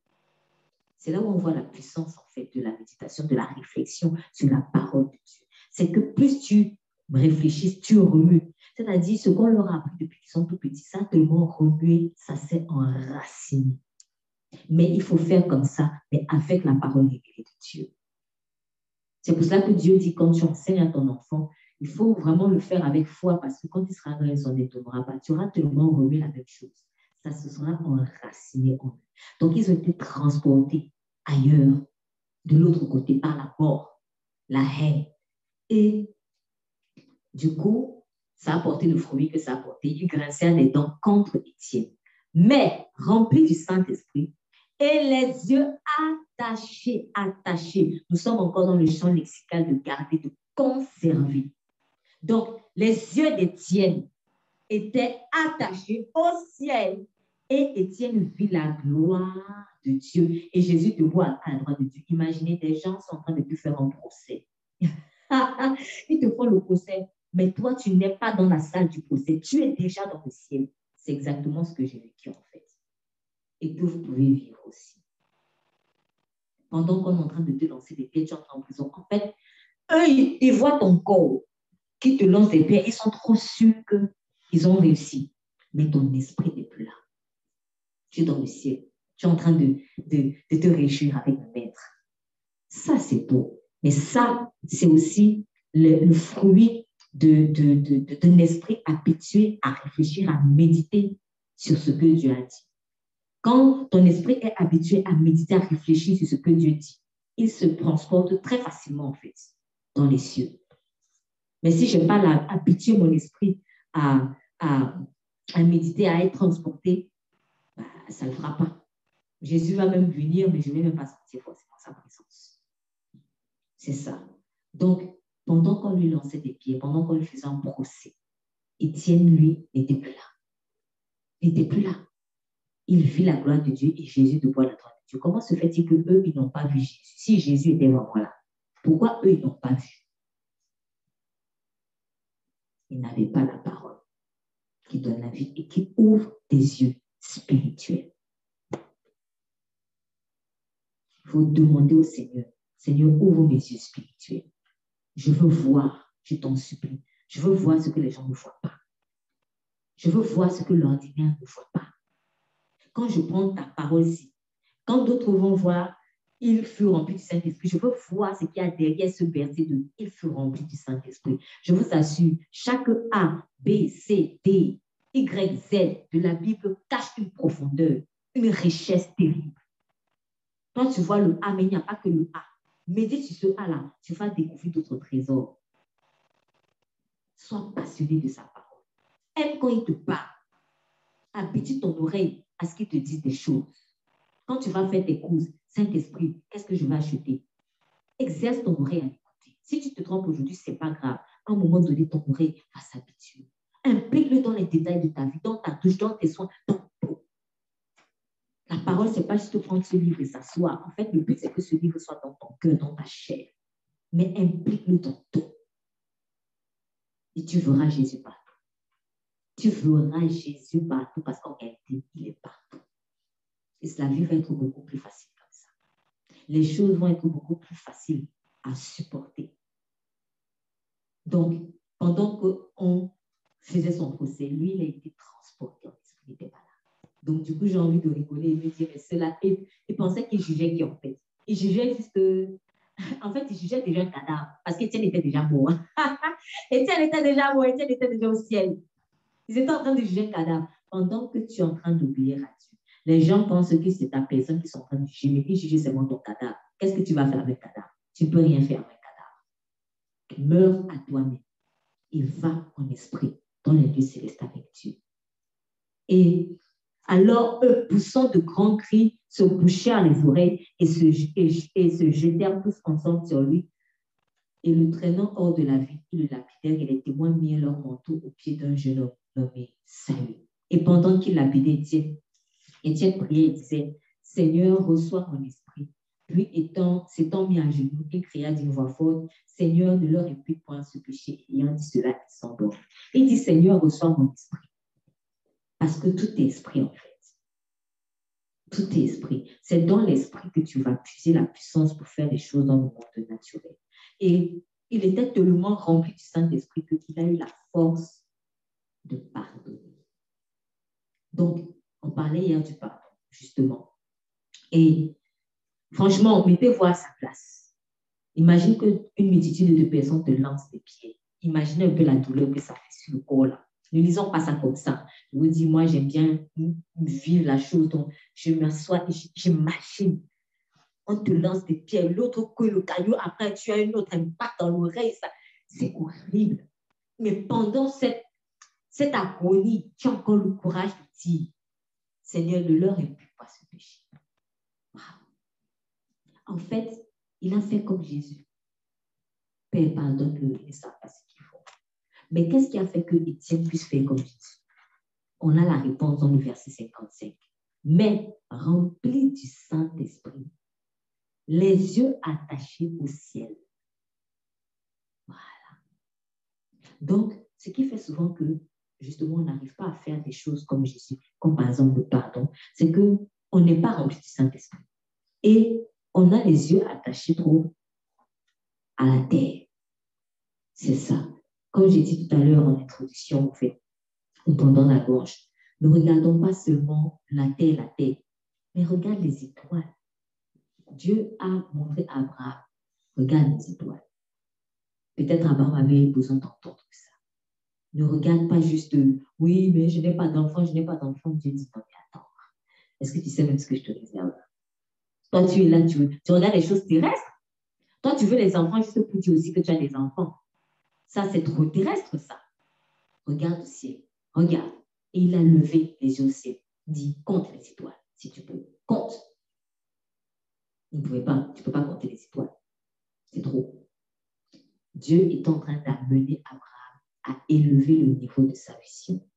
Speaker 1: C'est là où on voit la puissance en fait de la méditation, de la réflexion sur la parole de Dieu. C'est que plus tu réfléchis, tu remues. C'est-à-dire ce qu'on leur a appris depuis qu'ils sont tout petits, ça tellement remué, ça s'est enraciné. Mais il faut faire comme ça, mais avec la parole révélée de Dieu. C'est pour cela que Dieu dit, quand tu enseignes à ton enfant, il faut vraiment le faire avec foi, parce que quand il sera grand, il s'en étonnera pas. Tu auras tellement remué la même chose. Ça se sera enraciné en eux. Donc, ils ont été transportés ailleurs, de l'autre côté, par la mort, la haine. Et du coup, ça a porté le fruit que ça a porté. Il grinçait des dents contre Étienne. Mais rempli du Saint-Esprit, et les yeux attachés, attachés. Nous sommes encore dans le champ lexical de garder, de conserver. Donc, les yeux d'Étienne étaient attachés au ciel et Étienne vit la gloire de Dieu. Et Jésus te voit à la droite de Dieu. Imaginez, des gens sont en train de te faire un procès. Ils te font le procès, mais toi, tu n'es pas dans la salle du procès. Tu es déjà dans le ciel. C'est exactement ce que j'ai vécu en fait et que vous pouvez vivre aussi. Pendant qu'on est en train de te lancer des pierres, tu entres en prison. En fait, eux, ils, voient ton corps qui te lance des pierres. Ils sont trop sûrs qu'ils ont réussi. Mais ton esprit n'est plus là. Tu es dans le ciel. Tu es en train de, de, de te réjouir avec le maître. Ça, c'est beau. Mais ça, c'est aussi le, fruit d'un de, de, esprit habitué à réfléchir, à méditer sur ce que Dieu a dit. Quand ton esprit est habitué à méditer, à réfléchir sur ce que Dieu dit, il se transporte très facilement, en fait, dans les cieux. Mais si je n'ai pas habitué mon esprit à, à, à, méditer, à être transporté, ça ne le fera pas. Jésus va même venir, mais je ne vais même pas sentir forcément sa présence. C'est ça. Donc, pendant qu'on lui lançait des pieds, pendant qu'on lui faisait un procès, Étienne, lui, n'était plus là. Il n'était plus là il vit la gloire de Dieu et Jésus de la gloire de Dieu. Comment se fait-il que eux, ils n'ont pas vu Jésus? Si Jésus était vraiment là, pourquoi eux, ils n'ont pas vu? Ils n'avaient pas la parole qui donne la vie et qui ouvre des yeux spirituels. Il faut demander au Seigneur, Seigneur, ouvre mes yeux spirituels. Je veux voir, je t'en supplie. Je veux voir ce que les gens ne voient pas. Je veux voir ce que l'ordinaire ne voit pas quand je prends ta parole-ci, quand d'autres vont voir, il fut rempli du Saint-Esprit. Je veux voir ce qu'il y a derrière ce verset de il fut rempli du Saint-Esprit. Je vous assure, chaque A, B, C, D, Y, Z de la Bible cache une profondeur, une richesse terrible. Toi, tu vois le A, mais il n'y a pas que le A. Médite sur ce A-là, tu vas découvrir d'autres trésors. Sois passionné de sa parole. Aime quand il te parle. Habitue ton oreille à ce qu'ils te disent des choses. Quand tu vas faire tes courses, Saint-Esprit, qu'est-ce que je vais acheter? Exerce ton oreille à écouter. Si tu te trompes aujourd'hui, ce n'est pas grave. À un moment donné, ton oreille va s'habituer. Implique-le dans les détails de ta vie, dans ta douche, dans tes soins, dans tout. La parole, ce n'est pas juste prendre ce livre et s'asseoir. En fait, le but, c'est que ce livre soit dans ton cœur, dans ta chair. Mais implique-le dans tout. Et tu verras Jésus partout. Tu verras Jésus partout parce qu'en réalité, il est partout. Et la vie va être beaucoup plus facile comme ça. Les choses vont être beaucoup plus faciles à supporter. Donc, pendant qu'on faisait son procès, lui, il a été transporté en esprit, il n'était pas là. Donc, du coup, j'ai envie de rigoler et me dire, mais cela, et, il pensait qu'il jugeait qui en fait Il jugeait juste en fait, il jugeait déjà un cadavre parce qu'Étienne était déjà mort. Étienne était déjà mort, Étienne était déjà au ciel. Ils étaient en train de juger un cadavre pendant que tu es en train d'oublier à Dieu. Les gens pensent que c'est ta personne qui sont en train de juger, mais qui juge seulement ton cadavre? Qu'est-ce que tu vas faire avec le cadavre? Tu ne peux rien faire avec le cadavre. Meurs à toi-même et va en esprit dans les lieux célestes avec Dieu. Et alors, eux, poussant de grands cris, se couchèrent les oreilles et se, se jetèrent tous ensemble sur lui. Et le traînant hors de la ville, ils le lapidèrent et les témoins mirent leur manteau au pied d'un jeune homme nommé Saül. Et pendant qu'il lapidait Étienne, Étienne priait et disait, Seigneur, reçois mon esprit. Puis, étant, s'étant mis à genoux, il cria d'une voix forte, Seigneur, ne leur impute point ce péché. Ayant dit cela, il s'endort. Il dit, Seigneur, reçois mon esprit. Parce que tout est esprit, en fait. Tout est esprit. C'est dans l'esprit que tu vas puiser la puissance pour faire des choses dans le monde naturel. Et il était tellement rempli du Saint-Esprit qu'il a eu la force de pardonner. Donc, on parlait hier du pardon, justement. Et franchement, mettez-vous à sa place. Imagine qu'une multitude de personnes te lancent des pieds. Imaginez un peu la douleur que ça fait sur le corps là. Ne lisons pas ça comme ça. Je vous dis, moi, j'aime bien vivre la chose. Donc, je m'assois et j'imagine. On te lance des pieds, l'autre que le caillou, après, tu as une autre impact dans l'oreille. C'est horrible. Mais pendant cette, cette agonie, tu as encore le courage de dire, Seigneur, ne leur impute pas ce péché. En fait, il a fait comme Jésus. Père, pardonne-le, il ne pas ce qu'il faut. Mais qu'est-ce qui a fait que Étienne puisse faire comme Jésus? On a la réponse dans le verset 55. Mais rempli du Saint-Esprit, les yeux attachés au ciel. Voilà. Donc, ce qui fait souvent que, justement, on n'arrive pas à faire des choses comme Jésus, comme par exemple le pardon, c'est qu'on n'est pas rempli du Saint-Esprit. Et on a les yeux attachés trop à la terre. C'est ça. Comme j'ai dit tout à l'heure en introduction, en fait, ou pendant la gorge, ne regardons pas seulement la terre, la terre, mais regarde les étoiles. Dieu a montré à Abraham, regarde les étoiles. Peut-être Abraham avait besoin d'entendre ça. Ne regarde pas juste, oui, mais je n'ai pas d'enfant, je n'ai pas d'enfant. Dieu dit, non, mais attends, est-ce que tu sais même ce que je te réserve? Toi, tu es là, tu, tu regardes les choses terrestres. Toi, tu veux les enfants juste pour dire aussi que tu as des enfants. Ça, c'est trop terrestre, ça. Regarde au ciel. Regarde. Et il a levé les yeux au ciel. Dit, compte les étoiles, si tu peux. Compte. Il ne pouvait pas. Tu ne peux pas compter les étoiles. C'est trop. Dieu est en train d'amener Abraham à élever le niveau de sa vision.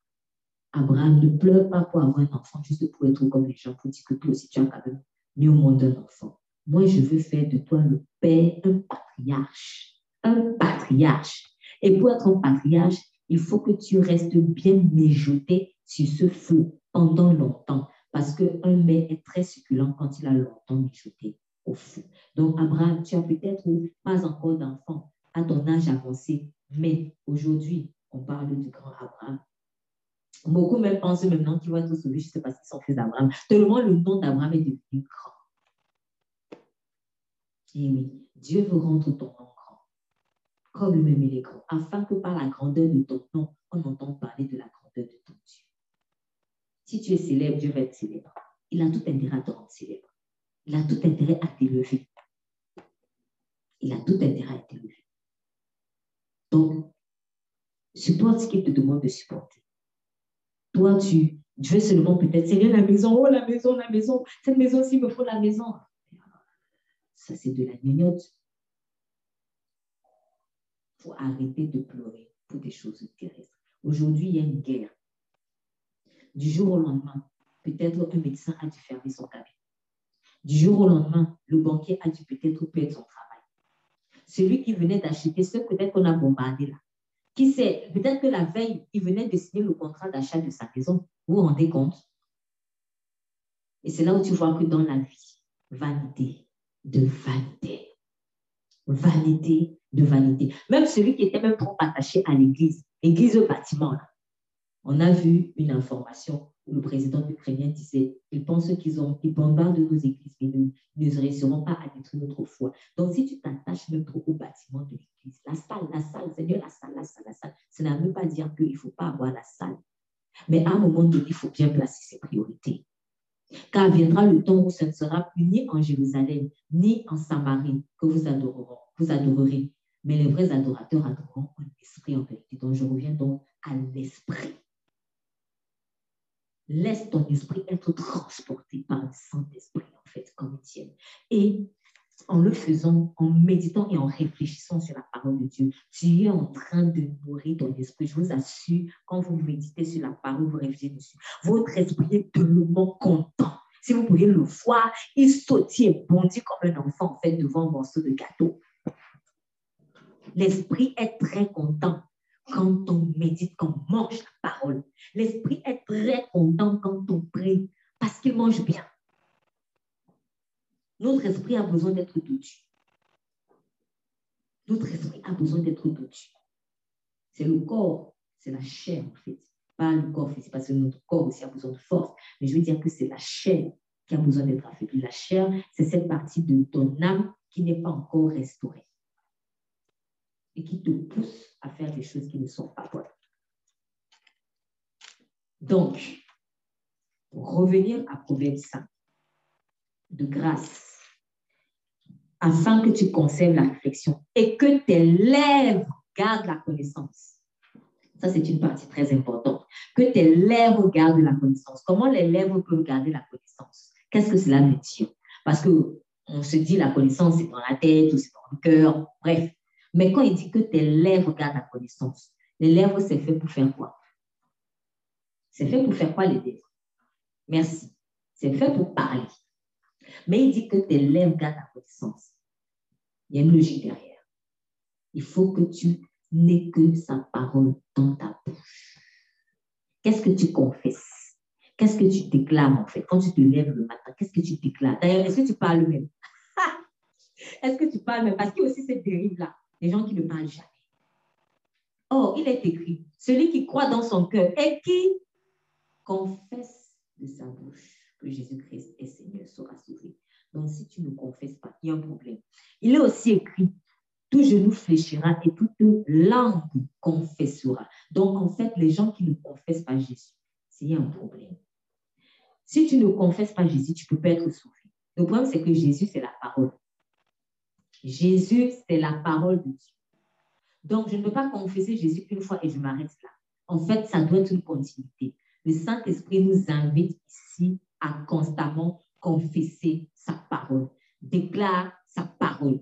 Speaker 1: Abraham ne pleure pas pour avoir un enfant, juste pour être comme les gens, pour dire que toi aussi tu as quand même ni au monde d'un enfant. Moi, je veux faire de toi le père, un patriarche. Un patriarche. Et pour être un patriarche, il faut que tu restes bien mijoté sur ce feu pendant longtemps. Parce qu'un mets est très succulent quand il a longtemps mijoté au feu. Donc, Abraham, tu as peut-être pas encore d'enfant à ton âge avancé, mais aujourd'hui, on parle du grand Abraham. Beaucoup même pensent maintenant qu'il va être sauvé juste parce qu'ils sont fils d'Abraham. Tellement le nom d'Abraham est devenu grand. Oui, Dieu veut rendre ton nom grand, comme lui-même il est grand, afin que par la grandeur de ton nom, on entende parler de la grandeur de ton Dieu. Si tu es célèbre, Dieu va être célèbre. Il a tout intérêt à te rendre célèbre. Il a tout intérêt à t'élever. Il a tout intérêt à t'élever. Donc, supporte ce qu'il te demande de supporter. Toi, tu, veux seulement peut-être, Seigneur, la maison, oh la maison, la maison, cette maison-ci me faut la maison. Ça, c'est de la gnognotte. Il faut arrêter de pleurer pour des choses terrestres. Aujourd'hui, il y a une guerre. Du jour au lendemain, peut-être un médecin a dû fermer son cabinet. Du jour au lendemain, le banquier a dû peut-être perdre son travail. Celui qui venait d'acheter, ce peut-être qu'on a bombardé là, qui sait, peut-être que la veille, il venait de signer le contrat d'achat de sa maison. Vous vous rendez compte? Et c'est là où tu vois que dans la vie, vanité de vanité. Vanité de vanité. Même celui qui était même trop attaché à l'église, l'église au bâtiment, On a vu une information où le président ukrainien disait ils pensent qu'ils ont, bombardent nos églises, mais ils ne, réussiront pas à détruire notre foi. Donc, si tu t'attaches même trop au bâtiment de l'église, la salle, la salle, Seigneur, la salle, la salle, la salle, ça ne veut pas dire qu'il ne faut pas avoir la salle. Mais à un moment donné, il faut bien placer ses priorités. Car viendra le temps où ce ne sera plus ni en Jérusalem, ni en Samarie que vous adorerez, vous adorerez. Mais les vrais adorateurs adoreront en esprit en vérité. Donc, je reviens donc à l'esprit. Laisse ton esprit être transporté par le Saint-Esprit, en fait, comme tienne. Et en le faisant, en méditant et en réfléchissant sur la parole de Dieu, tu es en train de nourrir ton esprit. Je vous assure, quand vous méditez sur la parole, vous réfléchissez dessus, votre esprit est tellement content. Si vous pouviez le voir, il sautille et bondit comme un enfant, en fait, devant un morceau de gâteau. L'esprit est très content quand on médite, quand on mange la parole. L'esprit est très content quand on prie parce qu'il mange bien. Notre esprit a besoin d'être dotu. Notre esprit a besoin d'être dotu. C'est le corps, c'est la chair en fait. Pas le corps physique, parce que notre corps aussi a besoin de force. Mais je veux dire que c'est la chair qui a besoin d'être affaiblie. La chair, c'est cette partie de ton âme qui n'est pas encore restaurée et qui te pousse à faire des choses qui ne sont pas bonnes. Donc, pour revenir à Proverbe 5, de grâce, afin que tu conserves la réflexion et que tes lèvres gardent la connaissance. Ça, c'est une partie très importante. Que tes lèvres gardent la connaissance. Comment les lèvres peuvent garder la connaissance? Qu'est-ce que cela veut dire? Parce que on se dit la connaissance, c'est dans la tête ou c'est dans le cœur, bref. Mais quand il dit que tes lèvres gardent la connaissance, les lèvres, c'est fait pour faire quoi? C'est fait pour faire quoi les lèvres? Merci. C'est fait pour parler. Mais il dit que tes lèvres gardent la connaissance. Il y a une logique derrière. Il faut que tu n'aies que sa parole dans ta bouche. Qu'est-ce que tu confesses? Qu'est-ce que tu déclares en fait? Quand tu te lèves le matin, qu'est-ce que tu déclares D'ailleurs, est-ce que tu parles même? Est-ce que tu parles même? Parce qu'il y a aussi cette dérive-là, les gens qui ne parlent jamais. Or, il est écrit, celui qui croit dans son cœur et qui confesse de sa bouche que Jésus-Christ est Seigneur sera sauvé. Donc, si tu ne confesses pas, il y a un problème. Il est aussi écrit, tout genou fléchira et toute langue confessera. Donc, en fait, les gens qui ne confessent pas Jésus, c'est un problème. Si tu ne confesses pas Jésus, tu ne peux pas être sauvé. Le problème, c'est que Jésus, c'est la parole. Jésus, c'est la parole de Dieu. Donc, je ne peux pas confesser Jésus une fois et je m'arrête là. En fait, ça doit être une continuité. Le Saint-Esprit nous invite ici à constamment confesser sa parole, déclare sa parole.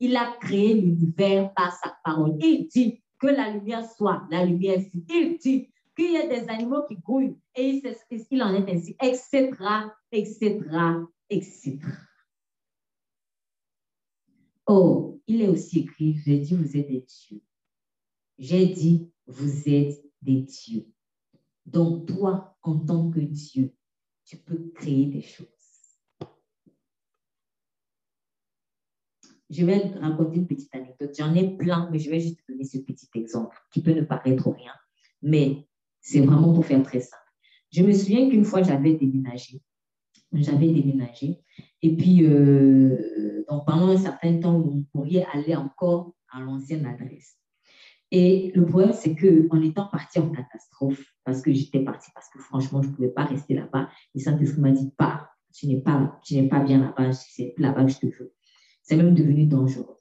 Speaker 1: Il a créé l'univers par sa parole. Il dit que la lumière soit, la lumière fut. Il dit qu'il y a des animaux qui grouillent et il qu'il en est ainsi, etc., etc., etc. Oh, il est aussi écrit, j'ai dit, vous êtes des dieux. J'ai dit, vous êtes des dieux. Donc, toi, en tant que Dieu, tu peux créer des choses. Je vais raconter une petite anecdote. J'en ai plein, mais je vais juste donner ce petit exemple qui peut ne paraître rien, mais c'est vraiment pour faire très simple. Je me souviens qu'une fois, j'avais déménagé. J'avais déménagé. Et puis, euh, pendant un certain temps, on pourrait aller encore à l'ancienne adresse. Et le problème, c'est qu'en étant parti en catastrophe, parce que j'étais partie, parce que franchement, je ne pouvais pas rester là-bas, le Saint-Esprit m'a dit, pas, tu n'es pas, tu n'es pas bien là-bas, c'est là-bas que je te veux. C'est même devenu dangereux.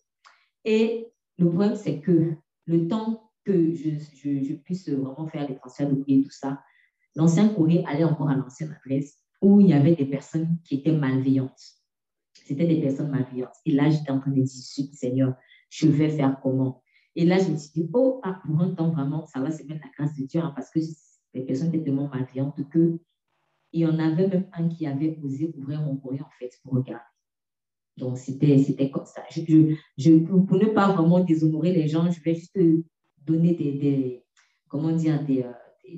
Speaker 1: Et le problème, c'est que le temps que je, je, puisse vraiment faire les transferts de courrier tout ça, l'ancien courrier allait encore à l'ancienne adresse où il y avait des personnes qui étaient malveillantes. C'était des personnes malveillantes. Et là, j'étais en train de dire, Seigneur, je vais faire comment? Et là, je me suis dit, oh, ah, pour un temps, vraiment, ça va, c'est même la grâce de Dieu, hein, parce que les personnes étaient tellement malveillantes que il y en avait même un qui avait osé ouvrir mon courrier, en fait, pour regarder. Donc, c'était comme ça. Je, je, pour ne pas vraiment déshonorer les gens, je vais juste donner des, comment dire, des, euh,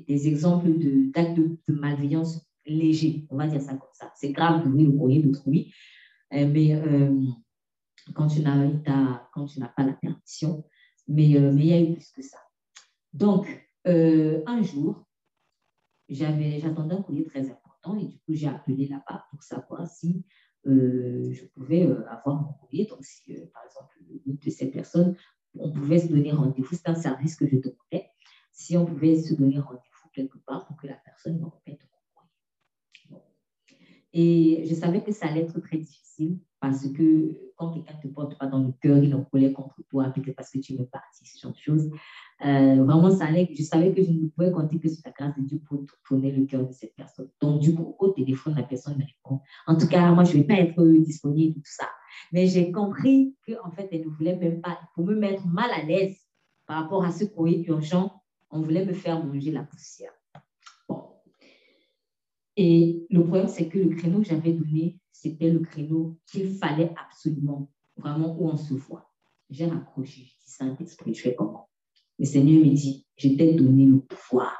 Speaker 1: exemples d'actes de, de, malveillance légers. On va dire ça comme ça. C'est grave d'ouvrir le courrier d'autrui, euh, mais euh, quand tu n'as pas la permission, mais, euh, mais il y a eu plus que ça. Donc, un jour, j'attendais un courrier très important et du coup, j'ai appelé là-bas pour savoir si je pouvais avoir mon courrier. Donc, si, par exemple, une de ces personnes, on pouvait se donner rendez-vous, c'est un service que je demandais, si on pouvait se donner rendez-vous quelque part pour que la personne me remette. Et je savais que ça allait être très difficile parce que quand quelqu'un ne te porte pas dans le cœur, il en colère contre toi, parce que tu es parti, ce genre de choses. Euh, vraiment, ça allait, je savais que je ne pouvais compter que sur la grâce de Dieu pour tourner le cœur de cette personne. Donc, du coup, au téléphone, la personne me répond. En tout cas, moi, je ne vais pas être disponible, tout ça. Mais j'ai compris qu'en fait, elle ne voulait même pas, pour me mettre mal à l'aise par rapport à ce courrier urgent, on voulait me faire manger la poussière. Et le problème, c'est que le créneau que j'avais donné, c'était le créneau qu'il fallait absolument, vraiment où on se voit. J'ai raccroché, je dis Saint-Esprit, je fais comment? Le Seigneur me dit, je t'ai donné le pouvoir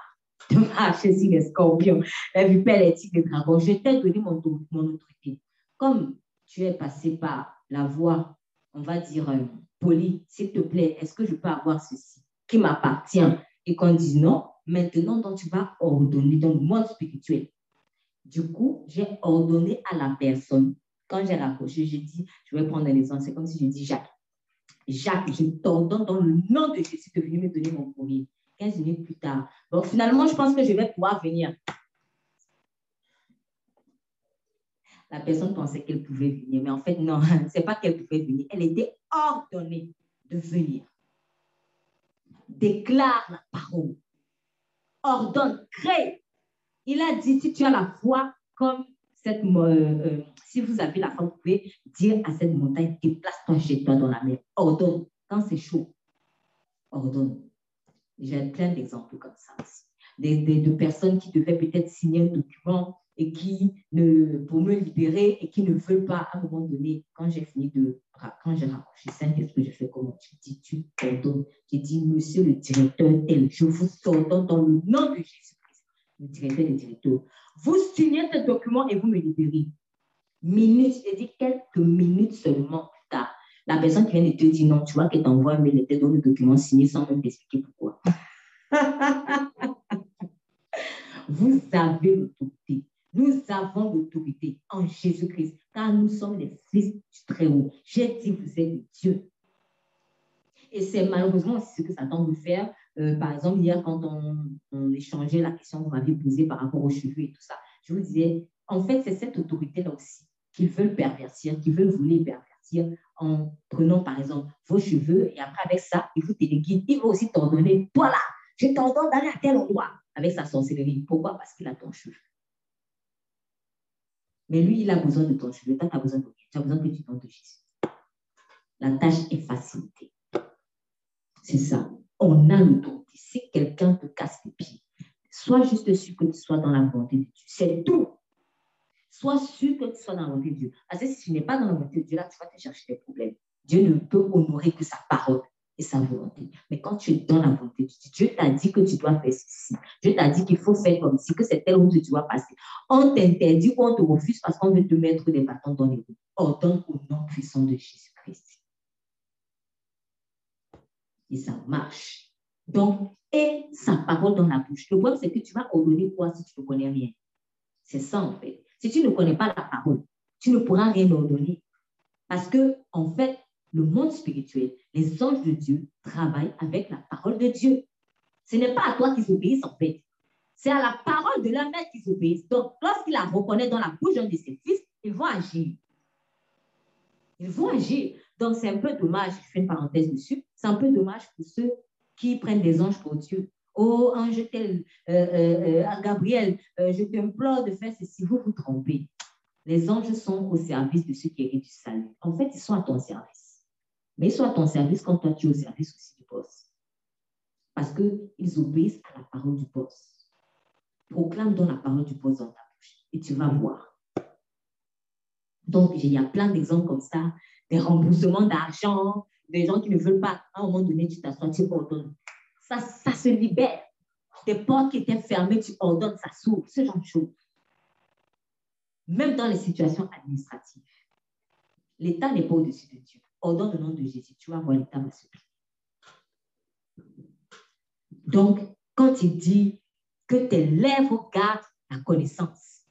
Speaker 1: de marcher sur les scorpions, la vipère, les tigres, les dragons. Je t'ai donné mon, mon autorité. Comme tu es passé par la voie, on va dire, euh, polie, s'il te plaît, est-ce que je peux avoir ceci qui m'appartient? Et qu'on dise non, maintenant, donc, tu vas ordonner dans le monde spirituel. Du coup, j'ai ordonné à la personne. Quand j'ai raccroché, j'ai dit, je vais prendre les C'est comme si je dis, Jacques, Jacques, je t'ordonne dans le nom de Jésus de venir me donner mon courrier. 15 minutes plus tard. Donc, finalement, je pense que je vais pouvoir venir. La personne pensait qu'elle pouvait venir, mais en fait, non, ce n'est pas qu'elle pouvait venir. Elle était ordonnée de venir. Déclare la parole. Ordonne, crée. Il a dit, si tu as la foi comme cette, euh, euh, si vous avez la foi, vous pouvez dire à cette montagne, déplace-toi, jette-toi dans la mer. Ordonne. Quand c'est chaud, ordonne. J'ai plein d'exemples comme ça aussi. Des, de personnes qui devaient peut-être signer un document et qui, ne, pour me libérer, et qui ne veulent pas, à un moment donné, quand j'ai fini de, quand j'ai raccroché Saint-Esprit, je fais comment Tu dis, tu ordonnes. J'ai dit, monsieur le directeur tel, je vous ordonne dans le nom de Jésus-Christ, le directeur des directeurs. Vous signez ce document et vous me libérez minutes, j'ai dit quelques minutes seulement plus tard, la personne qui vient de te dire non, tu vois qu'elle t'envoie un mail et le document signé sans même t'expliquer pourquoi. Vous avez l'autorité. Nous avons l'autorité en Jésus-Christ, car nous sommes les fils du Très-Haut. J'ai dit, vous êtes Dieu. Et c'est malheureusement ce que Satan veut faire. Euh, par exemple, hier, quand on, échangeait la question que vous m'aviez posée par rapport aux cheveux et tout ça, je vous disais, en fait, c'est cette autorité-là aussi qu'ils veulent pervertir, qu'ils veulent voler pervertir en prenant par exemple vos cheveux et après avec ça, il vous téléguide. Il va aussi t'ordonner, toi là, je t'ordonne d'aller à tel endroit avec sa sorcellerie. Pourquoi? Parce qu'il a ton cheveu. Mais lui, il a besoin de ton cheveu. Toi, tu as besoin de Tu as besoin que tu donnes de Jésus. La tâche est facilitée. C'est ça. On a l'autorité. Si quelqu'un te casse les pieds, sois juste sûr que tu sois dans la volonté de Dieu. C'est tout. Sois sûr que tu sois dans la volonté de Dieu. Parce que si tu n'es pas dans la volonté de Dieu, là, tu vas te chercher des problèmes. Dieu ne peut honorer que sa parole et sa volonté. Mais quand tu es dans la volonté de Dieu, Dieu t'a dit que tu dois faire ceci. Dieu t'a dit qu'il faut faire comme si, que c'est telle route tu dois passer. On t'interdit ou on te refuse parce qu'on veut te mettre des bâtons dans les roues. Ordonne au nom puissant de Jésus-Christ. Et ça marche. Donc, et sa parole dans la bouche. Le problème, c'est que tu vas ordonner quoi si tu ne connais rien? C'est ça, en fait. Si tu ne connais pas la parole, tu ne pourras rien ordonner. Parce que, en fait, le monde spirituel, les anges de Dieu travaillent avec la parole de Dieu. Ce n'est pas à toi qu'ils obéissent, en fait. C'est à la parole de leur maître qu'ils obéissent. Donc, lorsqu'ils la reconnaissent dans la bouche de ses fils, ils vont agir. Ils vont agir. Donc, c'est un peu dommage, je fais une parenthèse dessus, c'est un peu dommage pour ceux qui prennent des anges pour Dieu. Oh, ange tel, euh, euh, euh Gabriel, euh, je t'implore de faire ceci. Vous vous trompez. Les anges sont au service de ceux qui héritent du salut. En fait, ils sont à ton service. Mais ils sont à ton service quand toi, tu es au service aussi du boss. Parce qu'ils obéissent à la parole du boss. Proclame donc la parole du boss dans ta bouche et tu vas voir. Donc, il y a plein d'exemples comme ça, des remboursements d'argent, des gens qui ne veulent pas. À un moment donné, tu t'assois, tu ordonnes ça, ça se libère. Des portes qui étaient fermées, tu ordonnes, ça s'ouvre, ce genre de choses. Même dans les situations administratives. L'État n'est pas au-dessus de Dieu. Ordonne le nom de Jésus, tu vas voir l'État va se Donc, quand il dit que tes lèvres gardent la connaissance.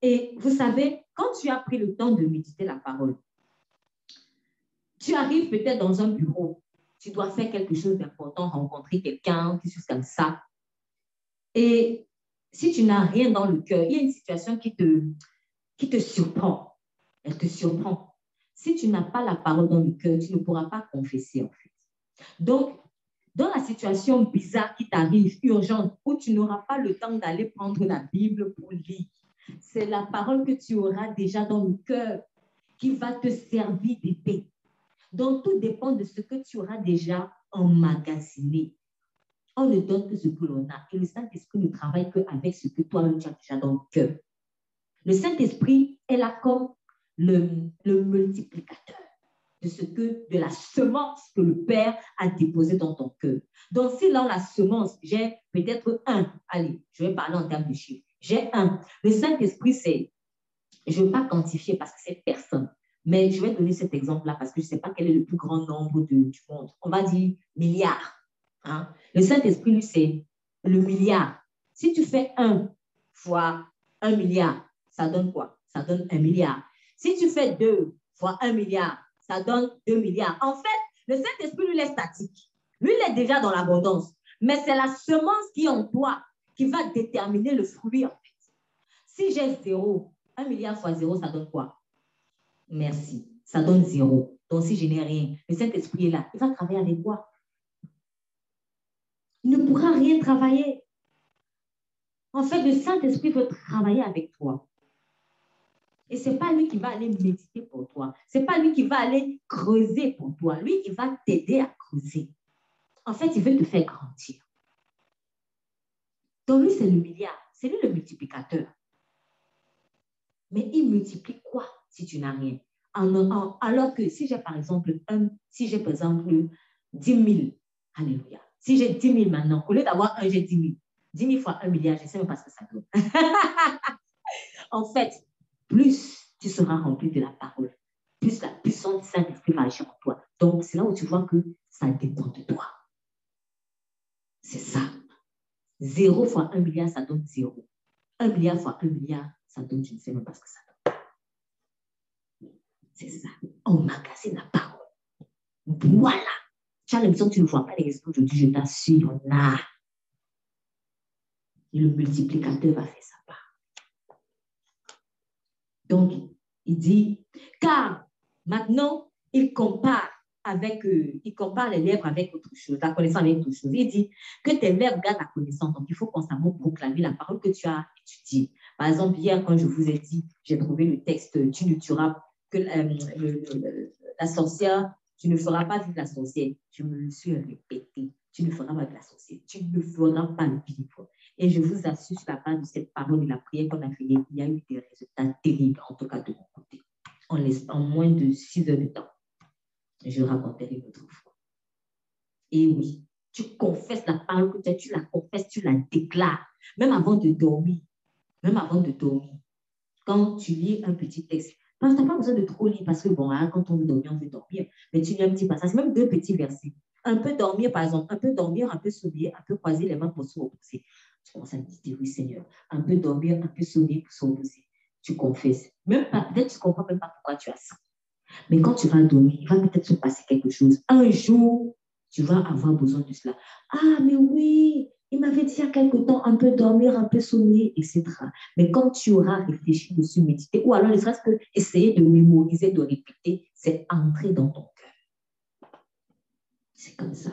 Speaker 1: Et vous savez, quand tu as pris le temps de méditer la parole, tu arrives peut-être dans un bureau, tu dois faire quelque chose d'important, rencontrer quelqu'un, quelque chose comme ça. Et si tu n'as rien dans le cœur, il y a une situation qui te, qui te surprend. Elle te surprend. Si tu n'as pas la parole dans le cœur, tu ne pourras pas confesser en fait. Donc, dans la situation bizarre qui t'arrive, urgente, où tu n'auras pas le temps d'aller prendre la Bible pour lire, c'est la parole que tu auras déjà dans le cœur qui va te servir d'épée. Donc, tout dépend de ce que tu auras déjà emmagasiné. On ne donne que ce que l'on a. Et le Saint-Esprit ne travaille qu'avec ce que toi-même tu as déjà dans le cœur. Le Saint-Esprit est là comme le, multiplicateur de ce que, de la semence que le Père a déposée dans ton cœur. Donc, si dans la semence, j'ai peut-être un, allez, je vais parler en termes de chiffres, j'ai un. Le Saint-Esprit, c'est, je ne veux pas quantifier parce que c'est personne, mais je vais donner cet exemple-là parce que je ne sais pas quel est le plus grand nombre de, du monde. On va dire milliard. Hein? Le Saint-Esprit, lui, c'est le milliard. Si tu fais un fois un milliard, ça donne quoi? Ça donne un milliard. Si tu fais deux fois un milliard, ça donne 2 milliards. En fait, le Saint-Esprit, lui, il est statique. Lui, il est déjà dans l'abondance. Mais c'est la semence qui est en toi qui va déterminer le fruit, en fait. Si j'ai zéro, un milliard fois zéro, ça donne quoi? Merci. Ça donne zéro. Donc, si je n'ai rien, le Saint-Esprit est là. Il va travailler avec quoi? Il ne pourra rien travailler. En fait, le Saint-Esprit veut travailler avec toi. Et ce n'est pas lui qui va aller méditer pour toi. Ce n'est pas lui qui va aller creuser pour toi. Lui, il va t'aider à creuser. En fait, il veut te faire grandir. Donc, lui, c'est le milliard. C'est lui le multiplicateur. Mais il multiplie quoi? Si tu n'as rien Alors que si j'ai par exemple un, si j'ai par exemple 10 000, Alléluia. Si j'ai 10 000 maintenant, au lieu d'avoir un, j'ai 10 000. 10 000 fois un milliard, je ne sais même pas ce que ça donne. en fait, plus tu seras rempli de la parole, plus la puissance du Saint-Esprit va agir en toi. Donc, c'est là où tu vois que ça dépend de toi. C'est ça. Zéro fois un milliard, ça donne zéro. Un milliard fois un milliard, ça donne, je ne sais même pas ce que ça donne. C'est ça. On magasine la parole. Voilà. Tu as l'impression que tu ne vois pas les résultats aujourd'hui, je t'assure, a. Et le multiplicateur va faire sa part. Donc, il dit, car maintenant, il compare avec, euh, il compare les lèvres avec autre chose, la connaissance avec autre chose. Il dit que tes lèvres gardent la connaissance. Donc, il faut constamment proclamer la parole que tu as étudiée. Par exemple, hier, quand je vous ai dit, j'ai trouvé le texte, tu ne tueras euh, la sorcière, tu ne feras pas vivre la sorcière. Je me le suis répété. Tu ne feras pas de la sorcière. Tu ne feras pas vivre. Et je vous assure, sur la base de cette parole de la prière qu'on a fait, il y a eu des résultats terribles, en tout cas de mon côté, en, en moins de six heures de temps. Je raconterai une autre fois. Et oui, tu confesses la parole que tu as, tu la confesses, tu la déclares, même avant de dormir. Même avant de dormir. Quand tu lis un petit texte, tu n'as pas besoin de trop lire parce que, bon, hein, quand on veut dormir, on veut dormir. Mais tu lis un petit passage, même deux petits versets. Un peu dormir, par exemple, un peu dormir, un peu s'oublier, un peu croiser les mains pour se reposer. Tu commences à dire, oui, Seigneur, un peu dormir, un peu sonner pour se reposer. Tu confesses. Même pas, peut-être tu ne comprends même pas pourquoi tu as ça. Mais quand tu vas dormir, il va peut-être se passer quelque chose. Un jour, tu vas avoir besoin de cela. Ah, mais oui, il m'avait dit il y a quelque temps, un peu dormir, un peu sonner, etc. Mais quand tu auras réfléchi dessus, médité, ou alors ne serait-ce que essayer de mémoriser, de répéter, c'est entrer dans ton cœur. C'est comme ça.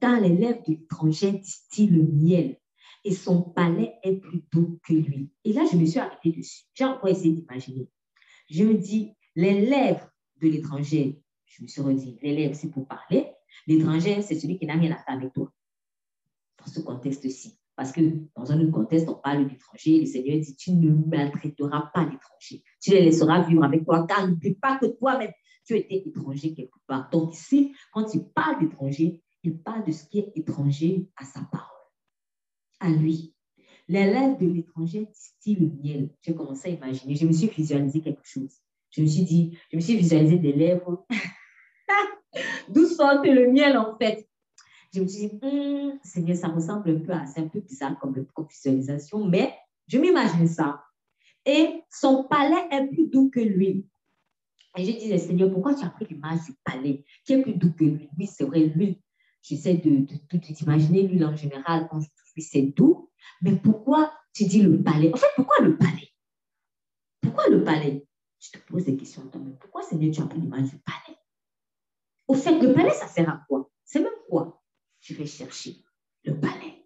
Speaker 1: Dans les lèvres de l'étranger distille le miel et son palais est plus doux que lui. Et là, je me suis arrêtée dessus. J'ai encore essayé d'imaginer. Je me dis, les lèvres de l'étranger, je me suis redit, les lèvres, c'est pour parler. L'étranger, c'est celui qui n'a rien à faire avec toi. Dans ce contexte-ci. Parce que dans un autre contexte, on parle d'étranger. Le Seigneur dit, tu ne maltraiteras pas l'étranger. Tu les laisseras vivre avec toi, car n'oublie pas que toi-même, tu étais étranger quelque part. Donc ici, quand il parle d'étranger, il parle de ce qui est étranger à sa parole, à lui. Les lèvres de l'étranger distillent le miel. J'ai commencé à imaginer, je me suis visualisé quelque chose. Je me suis dit, je me suis visualisé des lèvres. D'où sort le miel en fait? Je me suis dit, hum, Seigneur, ça ressemble un peu c'est un peu bizarre comme visualisation, mais je m'imagine ça. Et son palais est plus doux que lui. Et je disais, Seigneur, pourquoi tu as pris l'image du palais qui est plus doux que lui? Oui, c'est vrai, lui, j'essaie de, de, t'imaginer, lui, en général, quand je lui, c'est doux. Mais pourquoi tu dis le palais? En fait, pourquoi le palais? Pourquoi le palais? Je te pose des questions toi-même. Pourquoi, Seigneur, tu as pris l'image du palais? Au fait, le palais, ça sert à quoi? C'est même quoi? Je vais chercher le palais.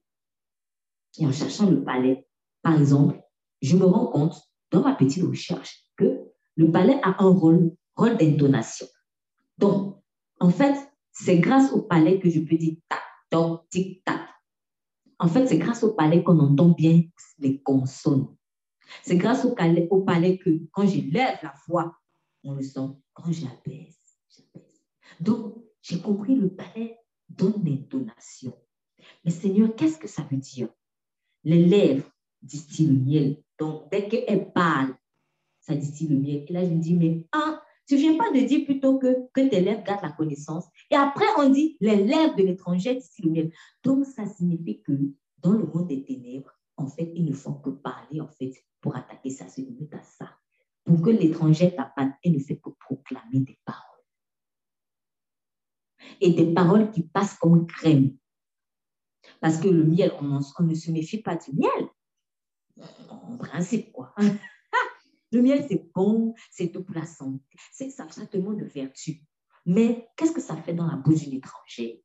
Speaker 1: Et en cherchant le palais, par exemple, je me rends compte dans ma petite recherche que le palais a un rôle, rôle d'intonation. Donc, en fait, c'est grâce au palais que je peux dire tac, toc, tic, tac. En fait, c'est grâce au palais qu'on entend bien les consonnes. C'est grâce au palais, au palais que quand j'élève la voix, on le sent. Quand j'abaisse, j'abaisse. Donc, j'ai compris le palais donne l'intonation. Mais Seigneur, qu'est-ce que ça veut dire? Les lèvres distillent le miel. Donc, dès qu'elle parle, ça distille le miel. Et là, je me dis, mais ah, tu ne viens pas de dire plutôt que, que tes lèvres gardent la connaissance. Et après, on dit, les lèvres de l'étranger distillent le miel. Donc, ça signifie que dans le monde des ténèbres, en fait, ils ne font que parler, en fait, pour attaquer ça, se limite à ça. Pour que l'étranger tape, elle ne fait que proclamer des paroles. Et des paroles qui passent comme crème. Parce que le miel, on, on ne se méfie pas du miel. En principe, quoi. Le miel, c'est bon, c'est tout pour la santé. C'est ça, te de vertu. Mais qu'est-ce que ça fait dans la bouche d'une étrangère?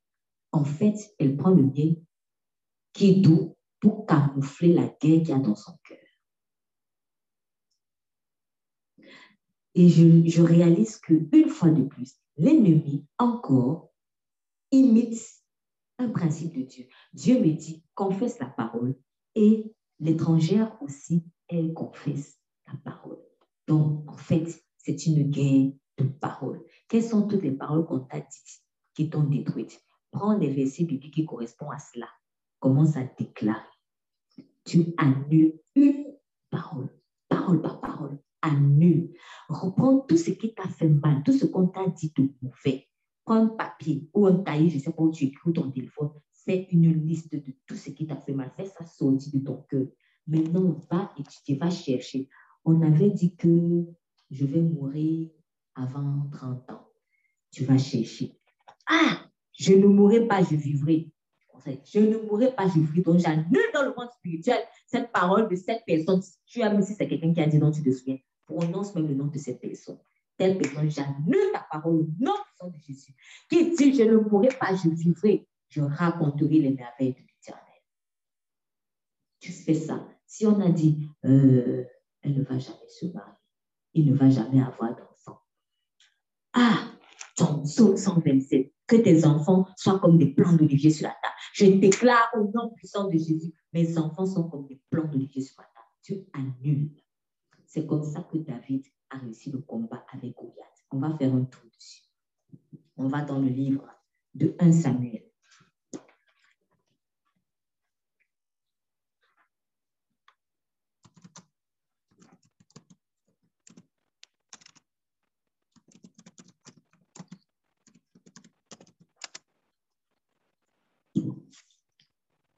Speaker 1: En fait, elle prend le miel qui est doux pour camoufler la guerre qu'il y a dans son cœur. Et je, je réalise qu'une fois de plus, l'ennemi encore imite un principe de Dieu. Dieu me dit, confesse la parole et l'étrangère aussi, elle confesse la parole. Donc, en fait, c'est une guerre de paroles. Quelles sont toutes les paroles qu'on t'a dites qui t'ont détruites Prends les versets bibliques qui correspondent à cela. Commence à déclarer. Tu annules une parole, parole par parole. Annule. Reprends tout ce qui t'a fait mal, tout ce qu'on t'a dit de mauvais. Prends un papier ou un cahier, je ne sais pas où tu écris ton téléphone. Fais une liste de tout ce qui t'a fait mal. Fais ça sortir de ton cœur. Maintenant, va étudier, va chercher on avait dit que je vais mourir avant 30 ans. Tu vas chercher. Ah, je ne mourrai pas, je vivrai. Je ne mourrai pas, je vivrai. Donc, j'annule dans le monde spirituel cette parole de cette personne. Tu as même si c'est quelqu'un qui a dit non, tu te souviens. Prononce même le nom de cette personne. Telle personne, j'annule ta parole au nom de Jésus. Qui dit je ne mourrai pas, je vivrai. Je raconterai les merveilles de l'éternel. Tu fais ça. Si on a dit, euh, elle ne va jamais se marier. Il ne va jamais avoir d'enfant. Ah, ton 127, que tes enfants soient comme des plants d'olivier sur la table. Je déclare au nom puissant de Jésus, mes enfants sont comme des plants d'olivier sur la table. Tu annules. C'est comme ça que David a réussi le combat avec Goliath. On va faire un tour dessus. On va dans le livre de 1 Samuel.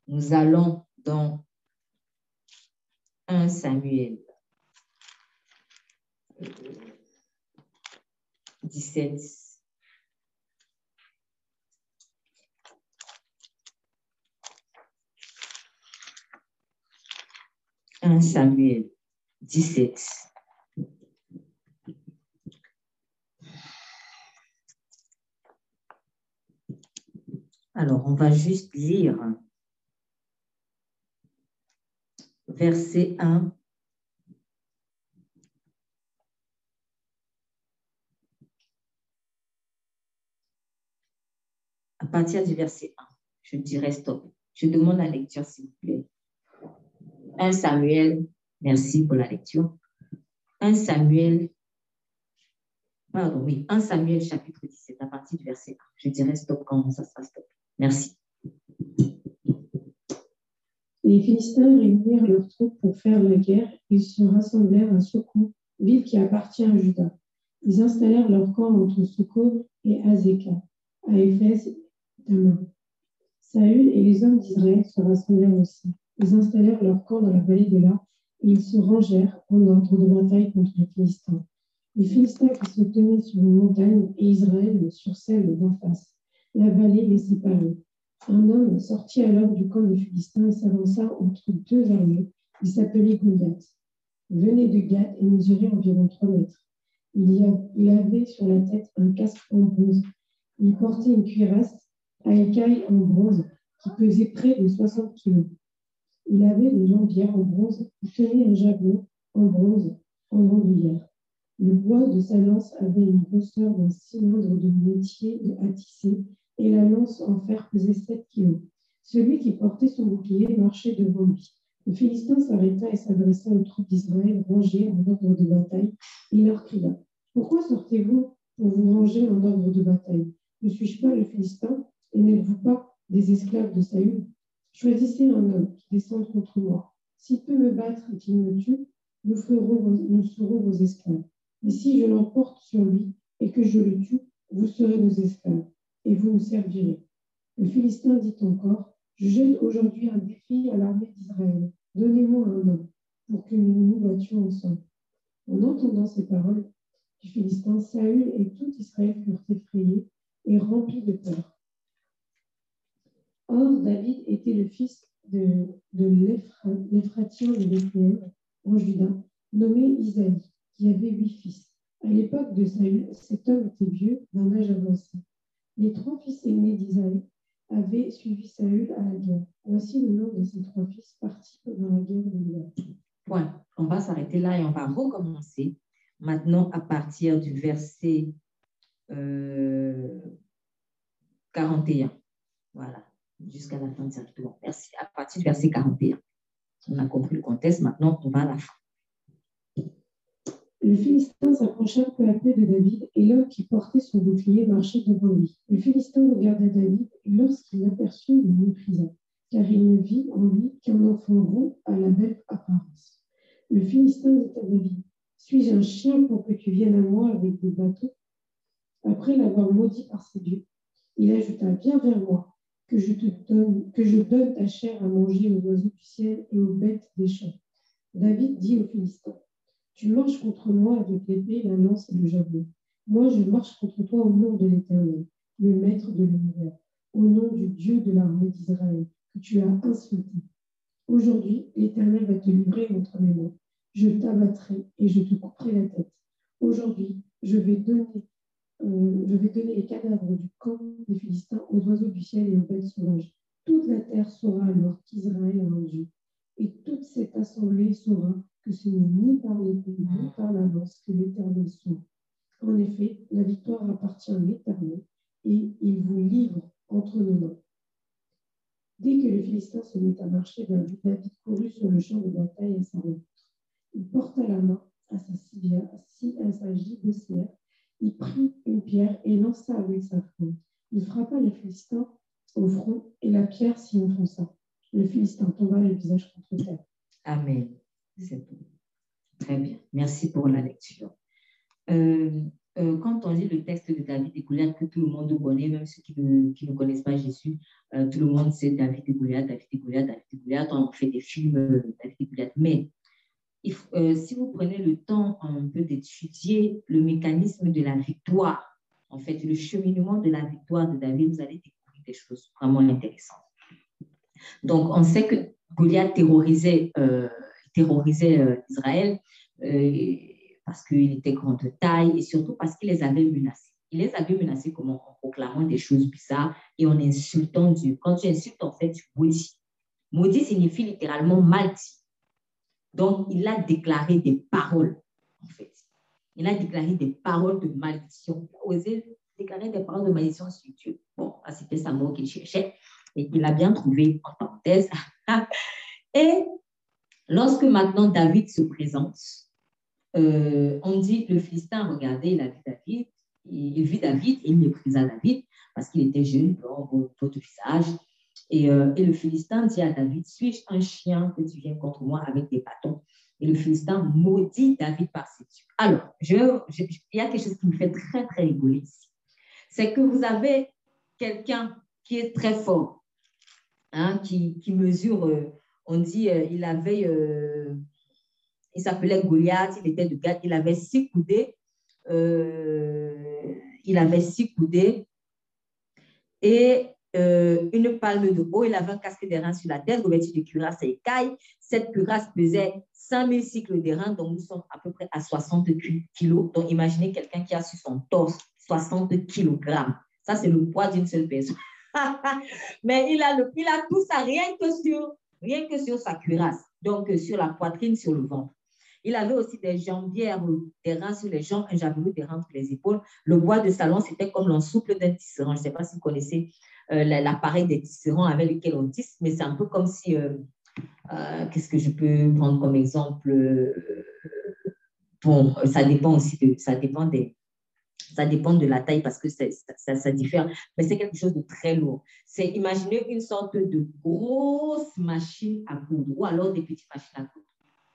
Speaker 1: Nous allons dans 1 Samuel 17. Un Samuel 17. Alors, on va juste lire verset 1. À partir du verset 1, je dirais stop. Je demande la lecture, s'il vous plaît. 1 Samuel, merci pour la lecture. 1 Samuel, pardon, oui, 1 Samuel chapitre 17, à partir du verset 1. Je dirais stop quand ça sera stop. Merci.
Speaker 4: Les Philistins réunirent leurs troupes pour faire la guerre. Ils se rassemblèrent à Soko, ville qui appartient à Juda. Ils installèrent leur camp entre Soko et Azeka, à Éphèse Saül et les hommes d'Israël se rassemblèrent aussi. Ils installèrent leur camp dans la vallée de La et ils se rangèrent en ordre de bataille contre les Philistins. Les Philistins qui se tenaient sur une montagne et Israël sur celle d'en face. La vallée les séparait. Un homme sortit alors du camp des Philistins et s'avança entre deux armées. Il s'appelait Goliath. Venait de Gath et mesurait environ trois mètres. Il, avait sur la tête un casque en bronze. Il portait une cuirasse à écailles en bronze qui pesait près de 60 kilos. Il avait des jambières en bronze et tenait un javelot en bronze en bandoulière. Le bois de sa lance avait une grosseur d'un cylindre de métier à tisser et la lance en fer pesait 7 kilos. Celui qui portait son bouclier marchait devant lui. Le Philistin s'arrêta et s'adressa aux troupes d'Israël rangées en ordre de bataille. Il leur cria Pourquoi sortez-vous pour vous ranger en ordre de bataille? Ne suis-je pas le Philistin? Et n'êtes-vous pas des esclaves de Saül? Choisissez un homme qui descende contre moi. S'il peut me battre et qu'il me tue, nous, serons vos esclaves. Et si je l'emporte sur lui et que je le tue, vous serez nos esclaves et vous nous servirez. Le Philistin dit encore, je jette aujourd'hui un défi à l'armée d'Israël. Donnez-moi un homme pour que nous nous battions ensemble. En entendant ces paroles du Philistin, Saül et tout Israël furent effrayés et remplis de peur. Or, David était le fils de, de de Bethléem en Juda, nommé Isaïe qui avait huit fils. À l'époque de Saül, cet homme était vieux, d'un âge avancé. Les trois fils aînés d'Isaïe avaient suivi Saül à la guerre. Voici le nom de ces trois fils partis dans la guerre de l'Irak.
Speaker 1: Point. On va s'arrêter là et on va recommencer maintenant à partir du verset 41. Euh, voilà, jusqu'à la fin directement. Merci. À partir du verset 41. On a compris le contexte, maintenant on va à la fin.
Speaker 4: Le Philistin s'approcha peu à peu de David, et l'homme qui portait son bouclier marchait devant lui. Le Philistin regarda David, et lorsqu'il l'aperçut, il le méprisa, car il ne vit en lui qu'un enfant rond à la belle apparence. Le Philistin dit à David, Suis-je un chien pour que tu viennes à moi avec des bateaux? Après l'avoir maudit par ses dieux, il ajouta, Viens vers moi, que je te donne, que je donne ta chair à manger aux oiseaux du ciel et aux bêtes des champs. David dit au Philistin, tu marches contre moi avec l'épée, la lance et le javelot. Moi, je marche contre toi au nom de l'Éternel, le Maître de l'univers, au nom du Dieu de l'armée d'Israël, que tu as insulté. Aujourd'hui, l'Éternel va te livrer entre mes mains. Je t'abattrai et je te couperai la tête. Aujourd'hui, je vais donner euh, je vais donner les cadavres du camp des Philistins aux oiseaux du ciel et aux bêtes sauvages. Toute la terre saura alors qu'Israël a un Dieu. Et toute cette assemblée saura que ce n'est ni par l'épée ni par la lance que l'Éternel soit. En effet, la victoire appartient à l'Éternel et il vous livre entre nos mains. Dès que le Philistin se mit à marcher vers lui, David courut sur le champ de bataille à sa rencontre. Il porta la main à sa, à sa gibecière, il prit une pierre et lança avec sa fronde. Il frappa le Philistin au front et la pierre s'y enfonça. Le Philistin tomba le visage contre terre.
Speaker 1: Amen. C'est tout. Très bien. Merci pour la lecture. Euh, euh, quand on lit le texte de David et Goliath, que tout le monde connaît, même ceux qui ne, qui ne connaissent pas Jésus, euh, tout le monde sait David et Goliath, David et Goliath, David et Goliath. On fait des films David et Goliath. Mais si vous prenez le temps un peu d'étudier le mécanisme de la victoire, en fait, le cheminement de la victoire de David, vous allez découvrir des choses vraiment intéressantes. Donc, on sait que Goliath terrorisait terrorisait euh, Israël euh, parce qu'il était grand de taille et surtout parce qu'il les avait menacés. Il les avait menacés comment En proclamant des choses bizarres et en insultant Dieu. Quand tu insultes, en fait, tu maudis. Maudit signifie littéralement maudit. Donc, il a déclaré des paroles, en fait. Il a déclaré des paroles de malédiction. Il a osé déclarer des paroles de malédiction sur Dieu. Bon, c'était sa mot qu'il cherchait et il a bien trouvé, en parenthèse. et Lorsque maintenant David se présente, euh, on dit le Philistin, regardez, il a vu David, il, vit David et il méprisa David parce qu'il était jeune, bon, votre visage. Et, euh, et, le Philistin dit à David, suis-je un chien que tu viens contre moi avec des bâtons? Et le Philistin maudit David par ses yeux. Alors, il y a quelque chose qui me fait très, très rigoler. C'est que vous avez quelqu'un qui est très fort, hein, qui, qui, mesure, euh, on dit, euh, il avait, il s'appelait Goliath, il était de Gath, il avait six coudées, il avait six coudées et une palme de haut, il avait un casque reins sur la tête, revêtu de cuirasse et écailles. Cette cuirasse pesait 5000 cycles reins, donc nous sommes à peu près à 60 kilos. Donc imaginez quelqu'un qui a sur son torse 60 kilogrammes. Ça, c'est le poids d'une seule personne. Mais il a, le, il a tout ça rien que, sur, rien que sur sa cuirasse, donc euh, sur la poitrine, sur le ventre. Il avait aussi des jambières, des reins sur les jambes, un javelot des reins sur les épaules. Le bois de salon, c'était comme l'ensouple d'un tisserand. Je ne sais pas si vous connaissez euh, l'appareil des tisserands avec lequel on tisse, mais c'est un peu comme si, euh, qu'est-ce que je peux prendre comme exemple Bon, ça dépend aussi de, ça dépend des, ça dépend de la taille parce que ça, ça, diffère, mais c'est quelque chose de très lourd. C'est imaginer une sorte de grosse machine à coudre ou alors des petites machines à coudre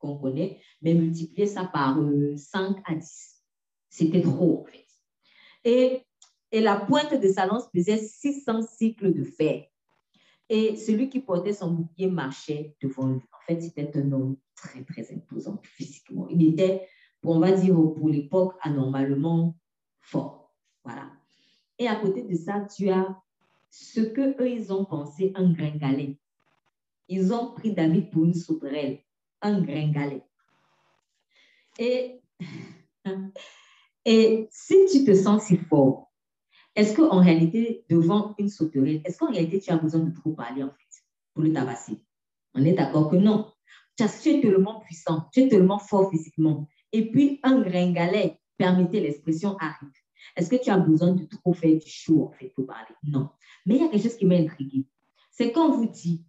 Speaker 1: qu'on connaît, mais multiplier ça par 5 euh, à 10. C'était trop en fait. Et, et la pointe de sa lance pesait 600 cycles de fer. Et celui qui portait son bouclier marchait devant lui. En fait, c'était un homme très, très imposant physiquement. Il était, on va dire, pour l'époque, anormalement fort. Voilà. Et à côté de ça, tu as ce que eux ils ont pensé un gringalet. Ils ont pris David pour une sauterelle, un gringalet. Et, et si tu te sens si fort, est-ce qu'en réalité, devant une sauterelle, est-ce qu'en réalité, tu as besoin de trop parler en fait pour le tabasser? On est d'accord que non. Tu es tellement puissant, tu es tellement fort physiquement. Et puis, un gringalet, permettez l'expression, arrive. Est-ce que tu as besoin de trop faire du show, en fait, pour parler? Non. Mais il y a quelque chose qui m'a intrigué. C'est quand vous dit,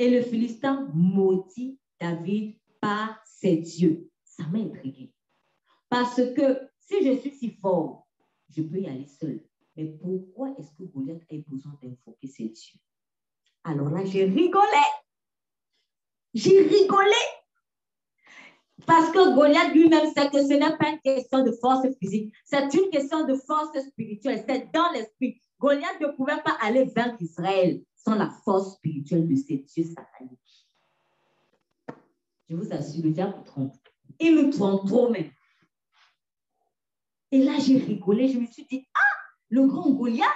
Speaker 1: et le Philistin maudit David par ses dieux. Ça m'a intrigué. Parce que si je suis si fort, je peux y aller seul. Mais pourquoi est-ce que Goliath a besoin d'invoquer ses dieux? Alors là, j'ai rigolé. J'ai rigolé. Parce que Goliath lui-même sait que ce n'est pas une question de force physique, c'est une question de force spirituelle, c'est dans l'esprit. Goliath ne pouvait pas aller vers Israël sans la force spirituelle de ses dieux sataniques. Je vous assure, le diable trompe. Il nous trompe trop même. Et là, j'ai rigolé, je me suis dit, ah, le grand Goliath,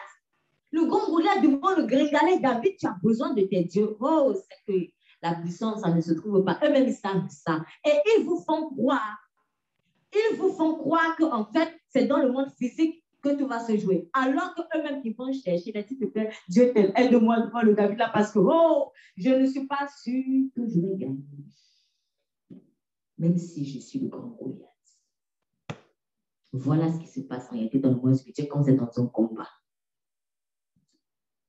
Speaker 1: le grand Goliath devant le gringalet David, tu as besoin de tes dieux. Oh, c'est que la puissance, ça ne se trouve pas. Eux-mêmes, ils savent ça. Et ils vous font croire. Ils vous font croire qu'en fait, c'est dans le monde physique que tout va se jouer. Alors qu'eux-mêmes, ils vont chercher, les te plaît, Dieu t'aime, aide-moi devant le David là parce que, oh, je ne suis pas sûr que je vais gagner. Même si je suis le grand Goliath. Voilà ce qui se passe en réalité dans le monde spirituel quand vous êtes dans un combat.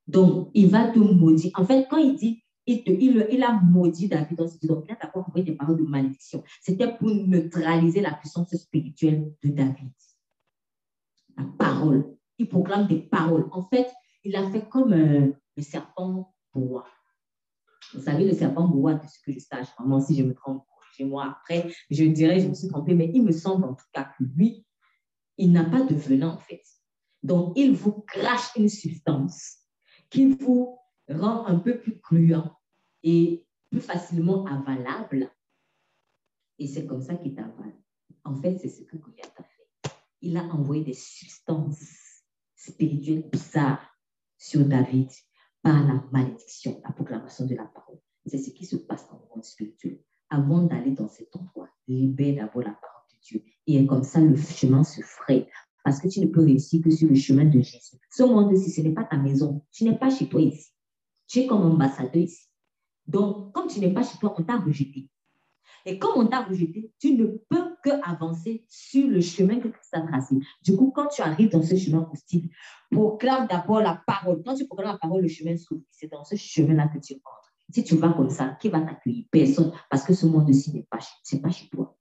Speaker 1: Donc, il va te maudire. En fait, quand il dit il, a maudit David dans Donc, il a d'abord envoyé des paroles de malédiction. C'était pour neutraliser la puissance spirituelle de David. La parole. Il proclame des paroles. En fait, il a fait comme euh, le serpent bois. Vous savez, le serpent bois, de ce que je sache, vraiment, si je me trompe, moi après, je dirais, je me suis trompée, mais il me semble en tout cas que lui, il n'a pas de venin, en fait. Donc, il vous crache une substance qui vous rend un peu plus cruant et plus facilement avalable. Et c'est comme ça qu'il t'avale. En fait, c'est ce que Goliath a fait. Il a envoyé des substances spirituelles bizarres sur David par la malédiction, la proclamation de la parole. C'est ce qui se passe dans le monde spirituel. Avant d'aller dans cet endroit, libère d'abord la parole de Dieu. Et comme ça, le chemin se fraye. Parce que tu ne peux réussir que sur le chemin de Jésus. Ce monde-ci, ce n'est pas ta maison. Tu n'es pas chez toi ici. Tu es comme ambassadeur ici. Donc, comme tu n'es pas chez toi, on t'a rejeté. Et comme on t'a rejeté, tu ne peux que avancer sur le chemin que Christ a tracé. Du coup, quand tu arrives dans ce chemin hostile, proclame d'abord la parole. Quand tu proclames la parole, le chemin s'ouvre. C'est dans ce chemin-là que tu entres. Si tu vas comme ça, qui va t'accueillir? Personne. Parce que ce monde-ci n'est pas, pas chez toi.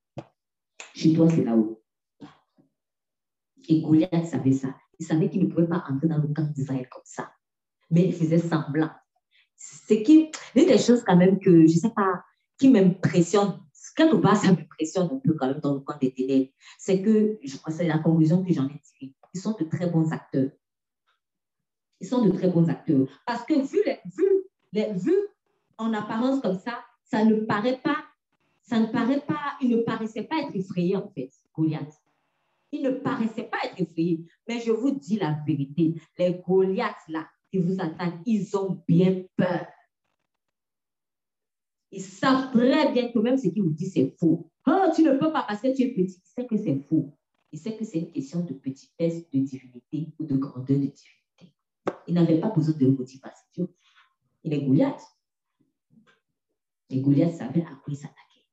Speaker 1: Chez toi, c'est là-haut. Et Goliath savait ça. Il savait qu'il ne pouvait pas entrer dans le camp d'Israël comme ça. Mais il faisait semblant c'est qui, une des choses quand même que, je sais pas, qui m'impressionne, quelque part, ça m'impressionne un peu quand même dans le camp des ténèbres, c'est que, je c'est la conclusion que j'en ai tirée, ils sont de très bons acteurs. Ils sont de très bons acteurs. Parce que vu, vu vu en apparence comme ça, ça ne paraît pas, ça ne paraît pas, il ne paraissait pas être effrayé en fait, Goliath. Il ne paraissait pas être effrayé. Mais je vous dis la vérité, les Goliaths là qui vous attaquent, ils ont bien peur. Ils savent très bien que même ce qu'ils vous disent, c'est faux. Oh, tu ne peux pas parce que tu es petit. Il sait que c'est faux. Il sait que c'est une question de petitesse, de divinité ou de grandeur de divinité. Il n'avait pas besoin de motivation. Il est Goliath. Et Goliath savait à quoi il s'attaquait.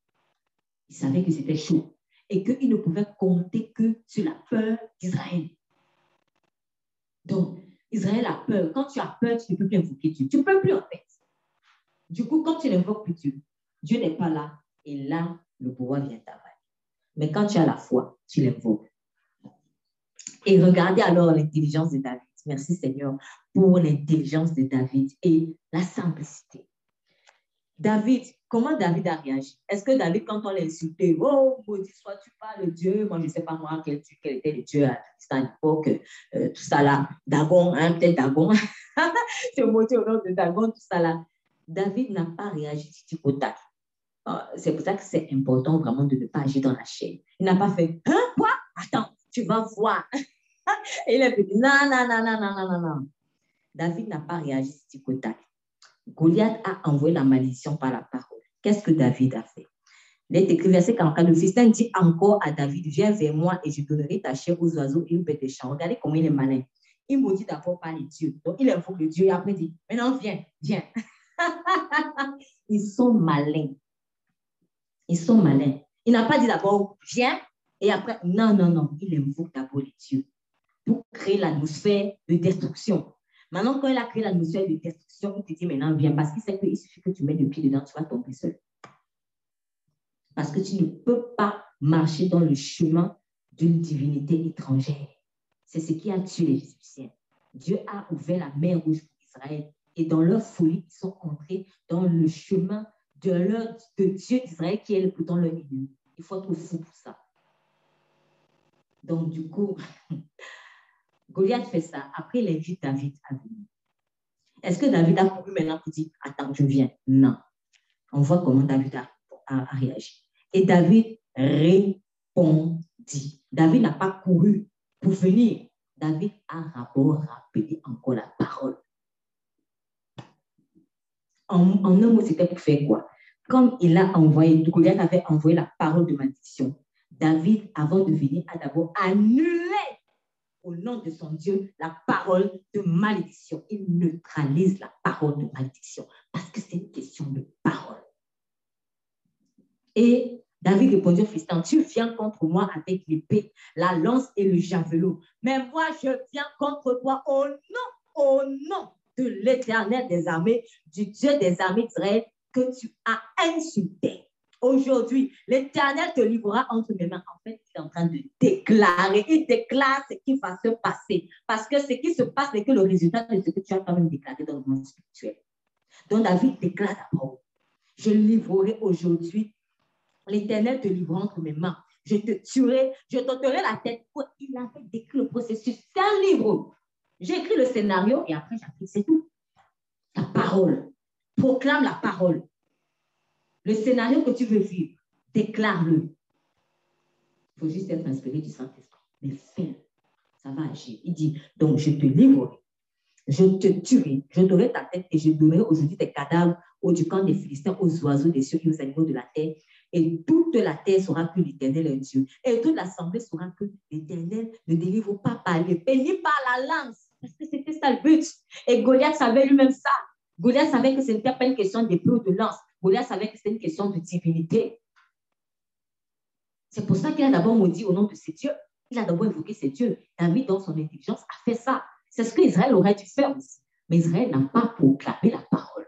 Speaker 1: Il savait que c'était chaud et qu'il ne pouvait compter que sur la peur d'Israël. Donc, Israël a peur. Quand tu as peur, tu ne peux plus invoquer Dieu. Tu ne peux plus en fait. Du coup, quand tu n'invoques plus Dieu, Dieu n'est pas là. Et là, le pouvoir vient t'avaler. Mais quand tu as la foi, tu l'invoques. Et regardez alors l'intelligence de David. Merci Seigneur pour l'intelligence de David et la simplicité. David, comment David a réagi? Est-ce que David, quand on l'a insulté, oh, maudit soit tu parles de Dieu, moi je ne sais pas moi quel, quel était le Dieu à l'époque, euh, tout ça là, Dagon, hein, peut-être Dagon, c'est maudit au nom de Dagon, tout ça là. David n'a pas réagi au tac. Ah, c'est pour ça que c'est important vraiment de ne pas agir dans la chaîne. Il n'a pas fait, hein, quoi? Attends, tu vas voir. Il a dit, non, non, non, non, non, non, non. David n'a pas réagi du au tac. Goliath a envoyé la malédiction par la parole. Qu'est-ce que David a fait? Il est écrit verset 44, le Philistins dit encore à David, viens vers moi et je donnerai ta chair aux oiseaux et aux bêtes de champ. Regardez comment il est malin. Il maudit d'abord par les dieux. Donc, il invoque le Dieu et après dit, maintenant viens, viens. Ils sont malins. Ils sont malins. Il n'a pas dit d'abord, viens, et après, non, non, non. Il invoque d'abord les dieux pour créer l'atmosphère de destruction. Maintenant, quand il a créé l'atmosphère de destruction, il te dit maintenant, viens, parce qu'il sait qu'il suffit que tu mets le pied dedans, tu vas tomber seul. Parce que tu ne peux pas marcher dans le chemin d'une divinité étrangère. C'est ce qui a tué les Égyptiens. Dieu a ouvert la mer rouge pour Israël et dans leur folie, ils sont entrés dans le chemin de, leur, de Dieu d'Israël qui est pourtant leur ennemi. Il faut être fou pour ça. Donc, du coup, Goliath fait ça. Après, il invite David à venir. Est-ce que David a couru maintenant pour dire Attends, je viens? Non. On voit comment David a, réagi. Et David répondit. David n'a pas couru pour venir. David a rappelé encore la parole. En, en un mot, c'était pour faire quoi? Comme il a envoyé, Goliath avait envoyé la parole de malédiction, David, avant de venir, a d'abord annulé au nom de son Dieu la parole de malédiction. Il neutralise la parole de malédiction parce que c'est une question de parole. Et David répondit au Philistin, tu viens contre moi avec l'épée, la lance et le javelot. Mais moi, je viens contre toi au nom, au nom de l'éternel des armées, du Dieu des armées d'Israël que tu as insulté. Aujourd'hui, l'Éternel te livrera entre mes mains. En fait, il est en train de déclarer. Il déclare ce qui va se passer. Parce que ce qui se passe n'est que le résultat de ce que tu as quand même déclaré dans le monde spirituel. Donc, David déclare d'abord, je livrerai aujourd'hui. L'Éternel te livrera entre mes mains. Je te tuerai, je t'ôterai la tête. Il a fait décrit le processus. C'est un livre. J'ai écrit le scénario et après j'applique, c'est tout. La parole. Proclame la parole. Le scénario que tu veux vivre, déclare-le. Il faut juste être inspiré du Saint-Esprit. Mais fais-le. Ça va agir. Il dit, donc je te livrerai. Je te tuerai. Je donnerai ta tête et je donnerai aujourd'hui tes cadavres au du camp des Philistins, aux oiseaux des cieux et aux animaux de la terre. Et toute la terre saura que l'Éternel est Dieu. Et toute l'assemblée saura que l'Éternel ne délivre pas par l'épée ni par la lance. Parce que c'était ça le but. Et Goliath savait lui-même ça. Goliath savait que ce n'était pas une question d'épée ou de lance. Goliath savait que c'était une question de divinité. C'est pour ça qu'il a d'abord maudit au nom de ses dieux. Il a d'abord évoqué ses dieux. David, dans son intelligence, a fait ça. C'est ce qu'Israël aurait dû faire aussi. Mais Israël n'a pas proclamé la parole.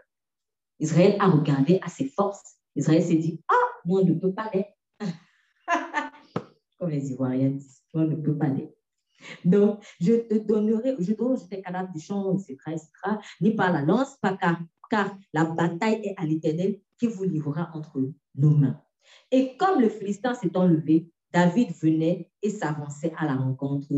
Speaker 1: Israël a regardé à ses forces. Israël s'est dit, ah, moi, on ne peut pas l'être. Comme les Ivoiriens disent, moi, on ne peut pas l'être. Donc, je te donnerai, je donnerai tes cadavres du champ, etc., etc., ni par la lance, pas car, car la bataille est à l'éternel qui vous livrera entre nos mains. Et comme le Philistin s'est enlevé, David venait et s'avançait à la rencontre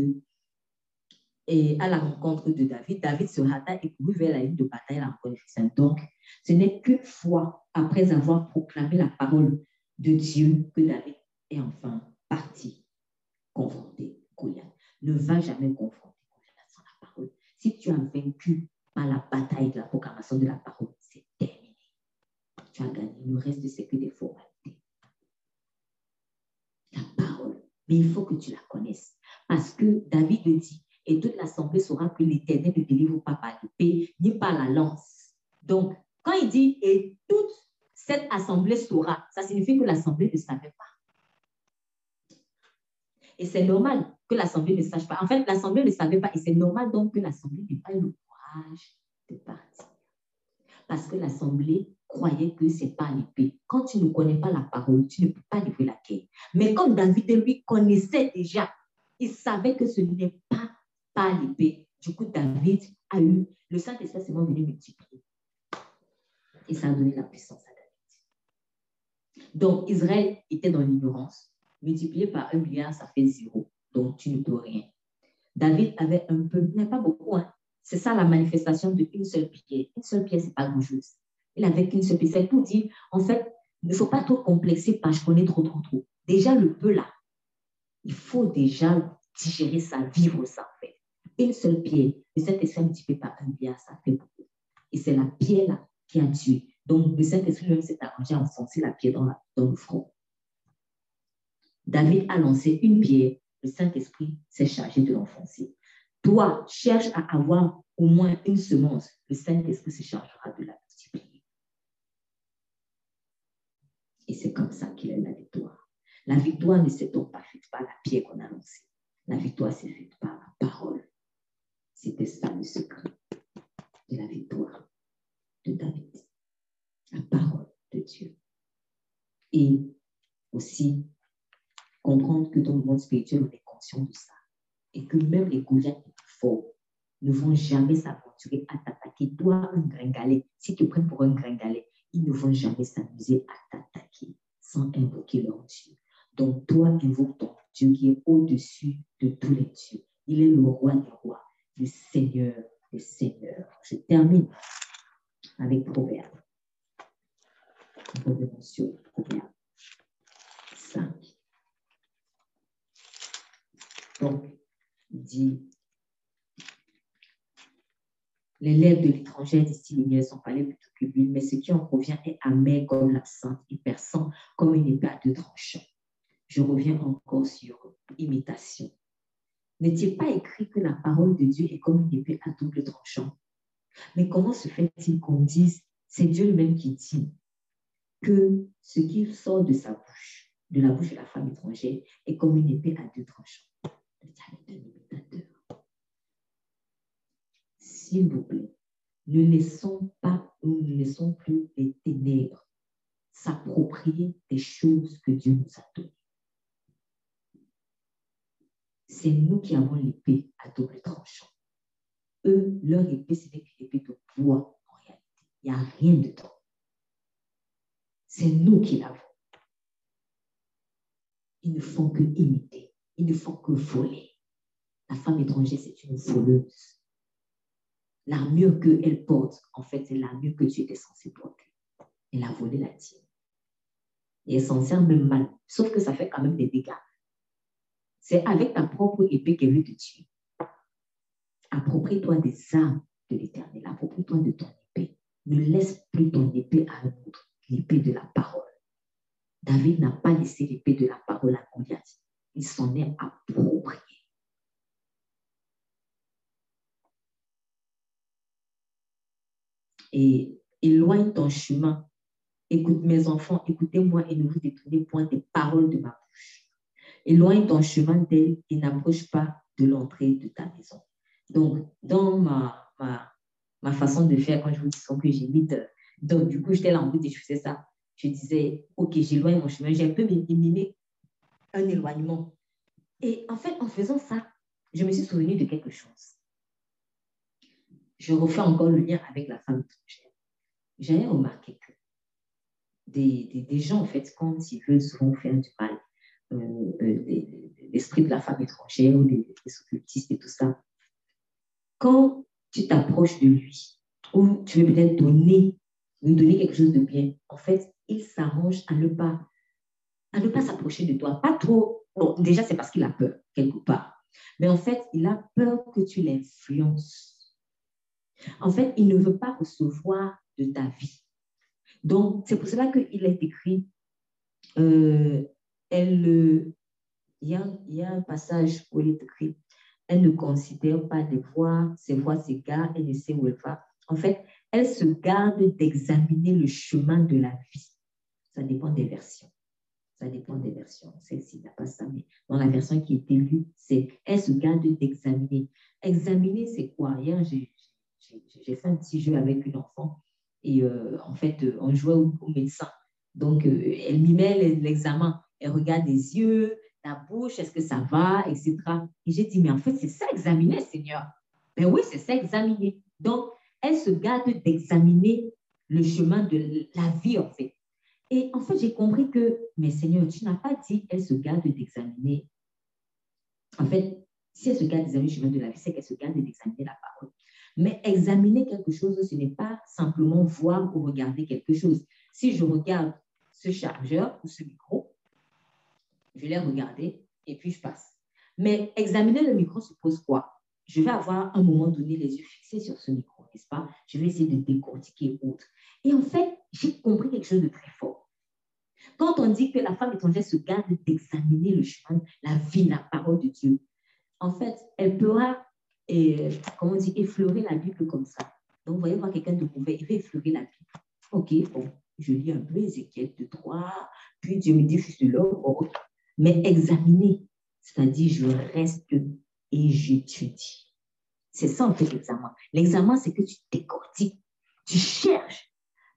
Speaker 1: et à la rencontre de David. David se hâta et courut vers la ligne de bataille à la rencontre du Donc, ce n'est qu'une fois après avoir proclamé la parole de Dieu que David est enfin parti confronter Goliath. Ne va jamais confronter la parole. Si tu as vaincu par la bataille de la proclamation de la parole, c'est terminé. Tu as gagné. Le reste, c'est que des formalités. La parole. Mais il faut que tu la connaisses. Parce que David le dit, et toute l'assemblée saura que l'Éternel ne délivre pas par l'épée ni par la lance. Donc, quand il dit et toute cette assemblée saura, ça signifie que l'assemblée ne savait pas. Et c'est normal que l'assemblée ne sache pas. En fait, l'assemblée ne savait pas et c'est normal donc que l'assemblée n'ait pas eu le courage de partir. Parce que l'assemblée croyait que c'est pas l'épée. Quand tu ne connais pas la parole, tu ne peux pas livrer la guerre. Mais comme David lui connaissait déjà, il savait que ce n'est pas par l'épée. Du coup, David a eu, le Saint-Esprit est venu multiplier. Et ça a donné la puissance à David. Donc, Israël était dans l'ignorance. Multiplié par un milliard, ça fait zéro. Donc, tu ne peux rien. David avait un peu, mais pas beaucoup. Hein. C'est ça la manifestation d'une seule pierre. Une seule pierre, c'est pas grand-chose. Il avait qu'une seule pierre. C'est pour dire, en fait, il ne faut pas trop complexer parce je connais trop, trop, trop. Déjà, le peu là, il faut déjà digérer ça, vivre ça, en fait une seule pierre. Le Saint-Esprit multiplié par un bien, ça fait beaucoup. Et c'est la pierre là qui a tué. Donc, le Saint-Esprit même s'est arrangé à enfoncer la pierre dans le front. David a lancé une pierre, le Saint-Esprit s'est chargé de l'enfoncer. Toi, cherche à avoir au moins une semence, le Saint-Esprit se chargera de la multiplier. Et c'est comme ça qu'il est la victoire. La victoire ne s'est donc pas faite par la pierre qu'on a lancée. La victoire s'est faite par la parole. C'était ça le secret de la victoire de David. La parole de Dieu. Et aussi comprendre que dans le monde spirituel, on est conscient de ça. Et que même les Goliaths les plus ne vont jamais s'aventurer à t'attaquer. Toi, un gringalet, si tu prends pour un gringalet, ils ne vont jamais s'amuser à t'attaquer sans invoquer leur Dieu. Donc, toi, invoque ton Dieu qui est au-dessus de tous les dieux. Il est le roi des rois du Seigneur des Seigneurs. Je termine avec Proverbe. Sur Proverbe 5. Donc, il dit Les lèvres de l'étranger distillent sont pas les plutôt que l'huile, mais ce qui en provient est amer comme l'absinthe et perçant comme une épée à deux tranchants. Je reviens encore sur imitation. N'est-il pas écrit que la parole de Dieu est comme une épée à double tranchant? Mais comment se fait-il qu'on dise, c'est Dieu lui-même qui dit que ce qui sort de sa bouche, de la bouche de la femme étrangère, est comme une épée à deux tranchants? S'il vous plaît, ne laissons pas, nous ne laissons plus les ténèbres s'approprier des choses que Dieu nous a données c'est nous qui avons l'épée à double tranchant. Eux, leur épée, c'est une épée de bois en réalité. Il n'y a rien dedans. C'est nous qui l'avons. Ils ne font que imiter. Ils ne font que voler. La femme étrangère, c'est une voleuse. L'armure qu'elle porte, en fait, c'est l'armure que tu étais censé porter. Elle a volé la tienne. Et elle s'en sert même mal. Sauf que ça fait quand même des dégâts. C'est avec ta propre épée qu'elle veut te tuer. Approprie-toi des armes de l'éternel. Approprie-toi de ton épée. Ne laisse plus ton épée à un autre, l'épée de la parole. David n'a pas laissé l'épée de la parole à Goliath. Il s'en est approprié. Et éloigne ton chemin. Écoute mes enfants, écoutez-moi et ne vous détournez point des paroles de ma bouche. Éloigne ton chemin d'elle et n'approche pas de l'entrée de ta maison. Donc, dans ma, ma, ma, façon de faire, quand je vous dis que j'imite, donc du coup, j'étais là en route et je faisais ça. Je disais, OK, j'éloigne mon chemin. J'ai un peu mimé un éloignement. Et en fait, en faisant ça, je me suis souvenu de quelque chose. Je refais encore le lien avec la femme étrangère. J'avais remarqué que des, des, des, gens, en fait, quand ils veulent souvent faire du mal, euh, euh, l'esprit de la femme étrangère ou des, occultistes et tout ça, quand tu t'approches de lui, ou tu veux peut-être donner, lui donner quelque chose de bien, en fait, il s'arrange à ne pas, à ne pas s'approcher de toi. Pas trop. Bon, déjà, c'est parce qu'il a peur, quelque part. Mais en fait, il a peur que tu l'influences. En fait, il ne veut pas recevoir de ta vie. Donc, c'est pour cela qu'il est écrit, euh, elle, il y, a, un passage où il est écrit, elle ne considère pas des voies, ses voies s'égarent, elle ne sait où elle va. En fait, elle se garde d'examiner le chemin de la vie. Ça dépend des versions. Ça dépend des versions. Celle-ci n'a pas ça, mais dans la version qui est lue, c'est se garde d'examiner. Examiner, c'est quoi? Hier, j'ai fait un petit jeu avec une enfant et euh, en fait, euh, on jouait au, médecin. Donc, euh, elle mimait l'examen. Elle regarde les yeux, la bouche, est-ce que ça va, etc. Et j'ai dit, mais en fait, c'est ça examiner, Seigneur. Ben oui, c'est ça examiner. Donc, elle se garde d'examiner le chemin de la vie, en fait? Et en fait, j'ai compris que, mais Seigneur, tu n'as pas dit elle se garde d'examiner. En fait, si elle se garde d'examiner le chemin de la vie, c'est qu'elle se garde d'examiner la parole. Mais examiner quelque chose, ce n'est pas simplement voir ou regarder quelque chose. Si je regarde ce chargeur ou ce micro, je l'ai regardé et puis je passe. Mais examiner le micro suppose quoi? Je vais avoir à un moment donné les yeux fixés sur ce micro, n'est-ce pas? Je vais essayer de décortiquer autre. Et en fait, j'ai compris quelque chose de très fort. Quand on dit que la femme étrangère se garde d'examiner le chemin, la vie, la parole de Dieu, en fait, elle pourra comment on dit, effleurer la Bible comme ça. Donc, vous voyez voir quelqu'un de mauvais, il va effleurer la Bible. Ok, bon, je lis un peu Ézéchiel de 3, puis Dieu me dit, suis de l'homme. Mais examiner, c'est-à-dire je reste et j'étudie. C'est ça en fait l'examen. L'examen, c'est que tu décortiques, tu cherches.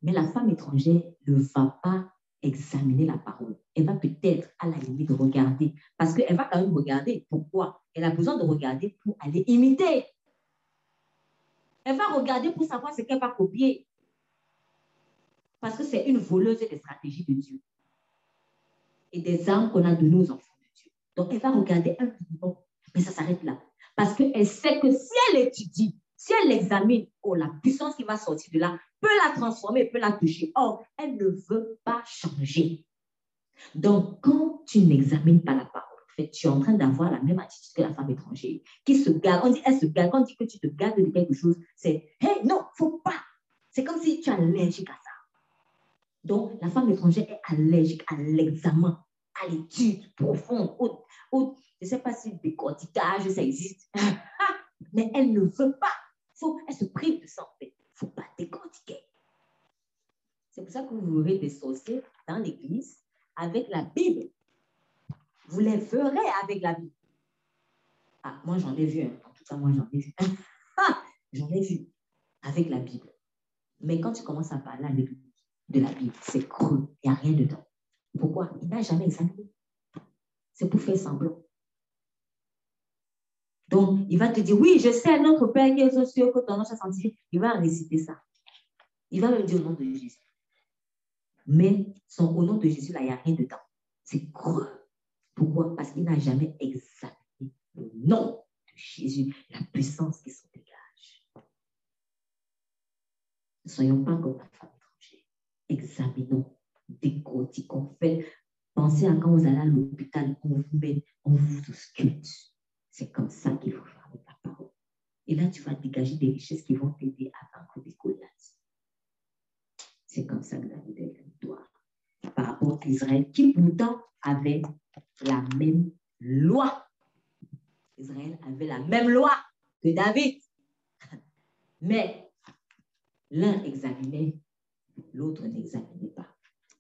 Speaker 1: Mais la femme étrangère ne va pas examiner la parole. Elle va peut-être à la limite regarder, parce qu'elle va quand même regarder. Pourquoi? Elle a besoin de regarder pour aller imiter. Elle va regarder pour savoir ce qu'elle va copier. Parce que c'est une voleuse des stratégies de Dieu et des armes qu'on a de nos enfants de Dieu. Donc, elle va regarder un minimum, mais ça s'arrête là. Parce qu'elle sait que si elle étudie, si elle l'examine, oh, la puissance qui va sortir de là peut la transformer, peut la toucher. Or, elle ne veut pas changer. Donc, quand tu n'examines pas la parole, en fait, tu es en train d'avoir la même attitude que la femme étrangère qui se garde. On dit, elle se garde. Quand on dit que tu te gardes de quelque chose, c'est, hé, non, faut pas. C'est comme si tu es allergique à ça. Donc, la femme étrangère est allergique à l'examen, à l'étude profonde, au, je ne sais pas si le décortiquage, ça existe, mais elle ne veut pas faut, elle se prive de ça, en fait. Faut pas décortiquer. C'est pour ça que vous verrez des sorciers dans l'église avec la Bible. Vous les verrez avec la Bible. Ah, moi, j'en ai vu. En tout cas, moi, j'en ai vu. j'en ai vu avec la Bible. Mais quand tu commences à parler de la Bible, c'est creux. Il n'y a rien dedans. Pourquoi? Il n'a jamais examiné. C'est pour faire semblant. Donc, il va te dire, oui, je sais, notre Père qui est aux cieux, que ton nom soit sanctifié. Il va réciter ça. Il va me dire au nom de Jésus. Mais son, au nom de Jésus, là, il n'y a rien dedans. C'est creux. Pourquoi? Parce qu'il n'a jamais examiné le nom de Jésus, la puissance qui s'en dégage. Ne soyons pas comme la femme étrangère. Examinons, décortiquons, fait. Pensez à quand vous allez à l'hôpital, on vous met, on vous sculpte. C'est comme ça qu'il faut faire avec la parole. Et là, tu vas dégager des richesses qui vont t'aider à vaincre des Goliaths. C'est comme ça que David a une victoire par rapport à Israël, qui pourtant avait la même loi. Israël avait la même loi que David. Mais l'un examinait, l'autre n'examinait pas.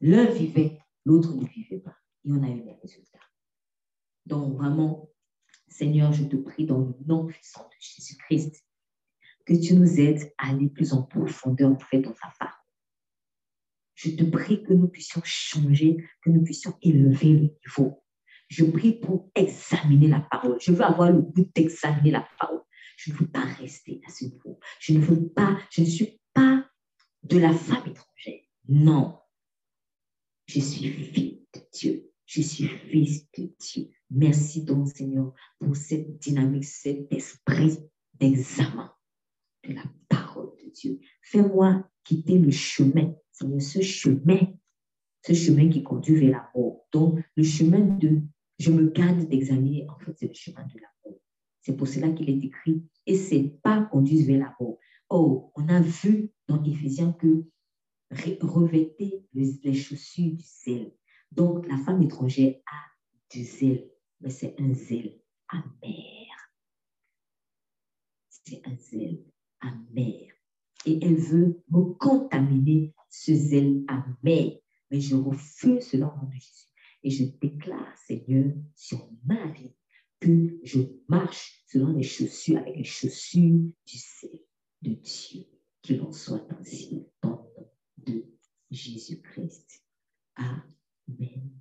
Speaker 1: L'un vivait, l'autre ne vivait pas. Et on a eu les résultats. Donc, vraiment, Seigneur, je te prie dans le nom puissant de Jésus-Christ que tu nous aides à aller plus en profondeur fait dans ta parole. Je te prie que nous puissions changer, que nous puissions élever le niveau. Je prie pour examiner la parole. Je veux avoir le goût d'examiner la parole. Je ne veux pas rester à ce niveau. Je ne veux pas, je ne suis pas de la femme étrangère. Non. Je suis fille de Dieu. Je suis fils de Dieu. Merci donc, Seigneur, pour cette dynamique, cet esprit d'examen de la parole de Dieu. Fais-moi quitter le chemin, Seigneur, ce chemin, ce chemin qui conduit vers la mort. Donc, le chemin de je me garde d'examiner, en fait, c'est le chemin de la mort. C'est pour cela qu'il est écrit, et c'est pas conduire vers la mort. Oh, on a vu dans Éphésiens que revêter les chaussures du zèle. Donc, la femme étrangère a du zèle, mais c'est un zèle amer. C'est un zèle amer. Et elle veut me contaminer ce zèle amer. Mais je refuse cela au nom de Jésus. Et je déclare, Seigneur, sur ma vie, que je marche selon les chaussures, avec les chaussures du ciel de Dieu. Qu'il en soit ainsi dans le nom de Jésus-Christ. Amen.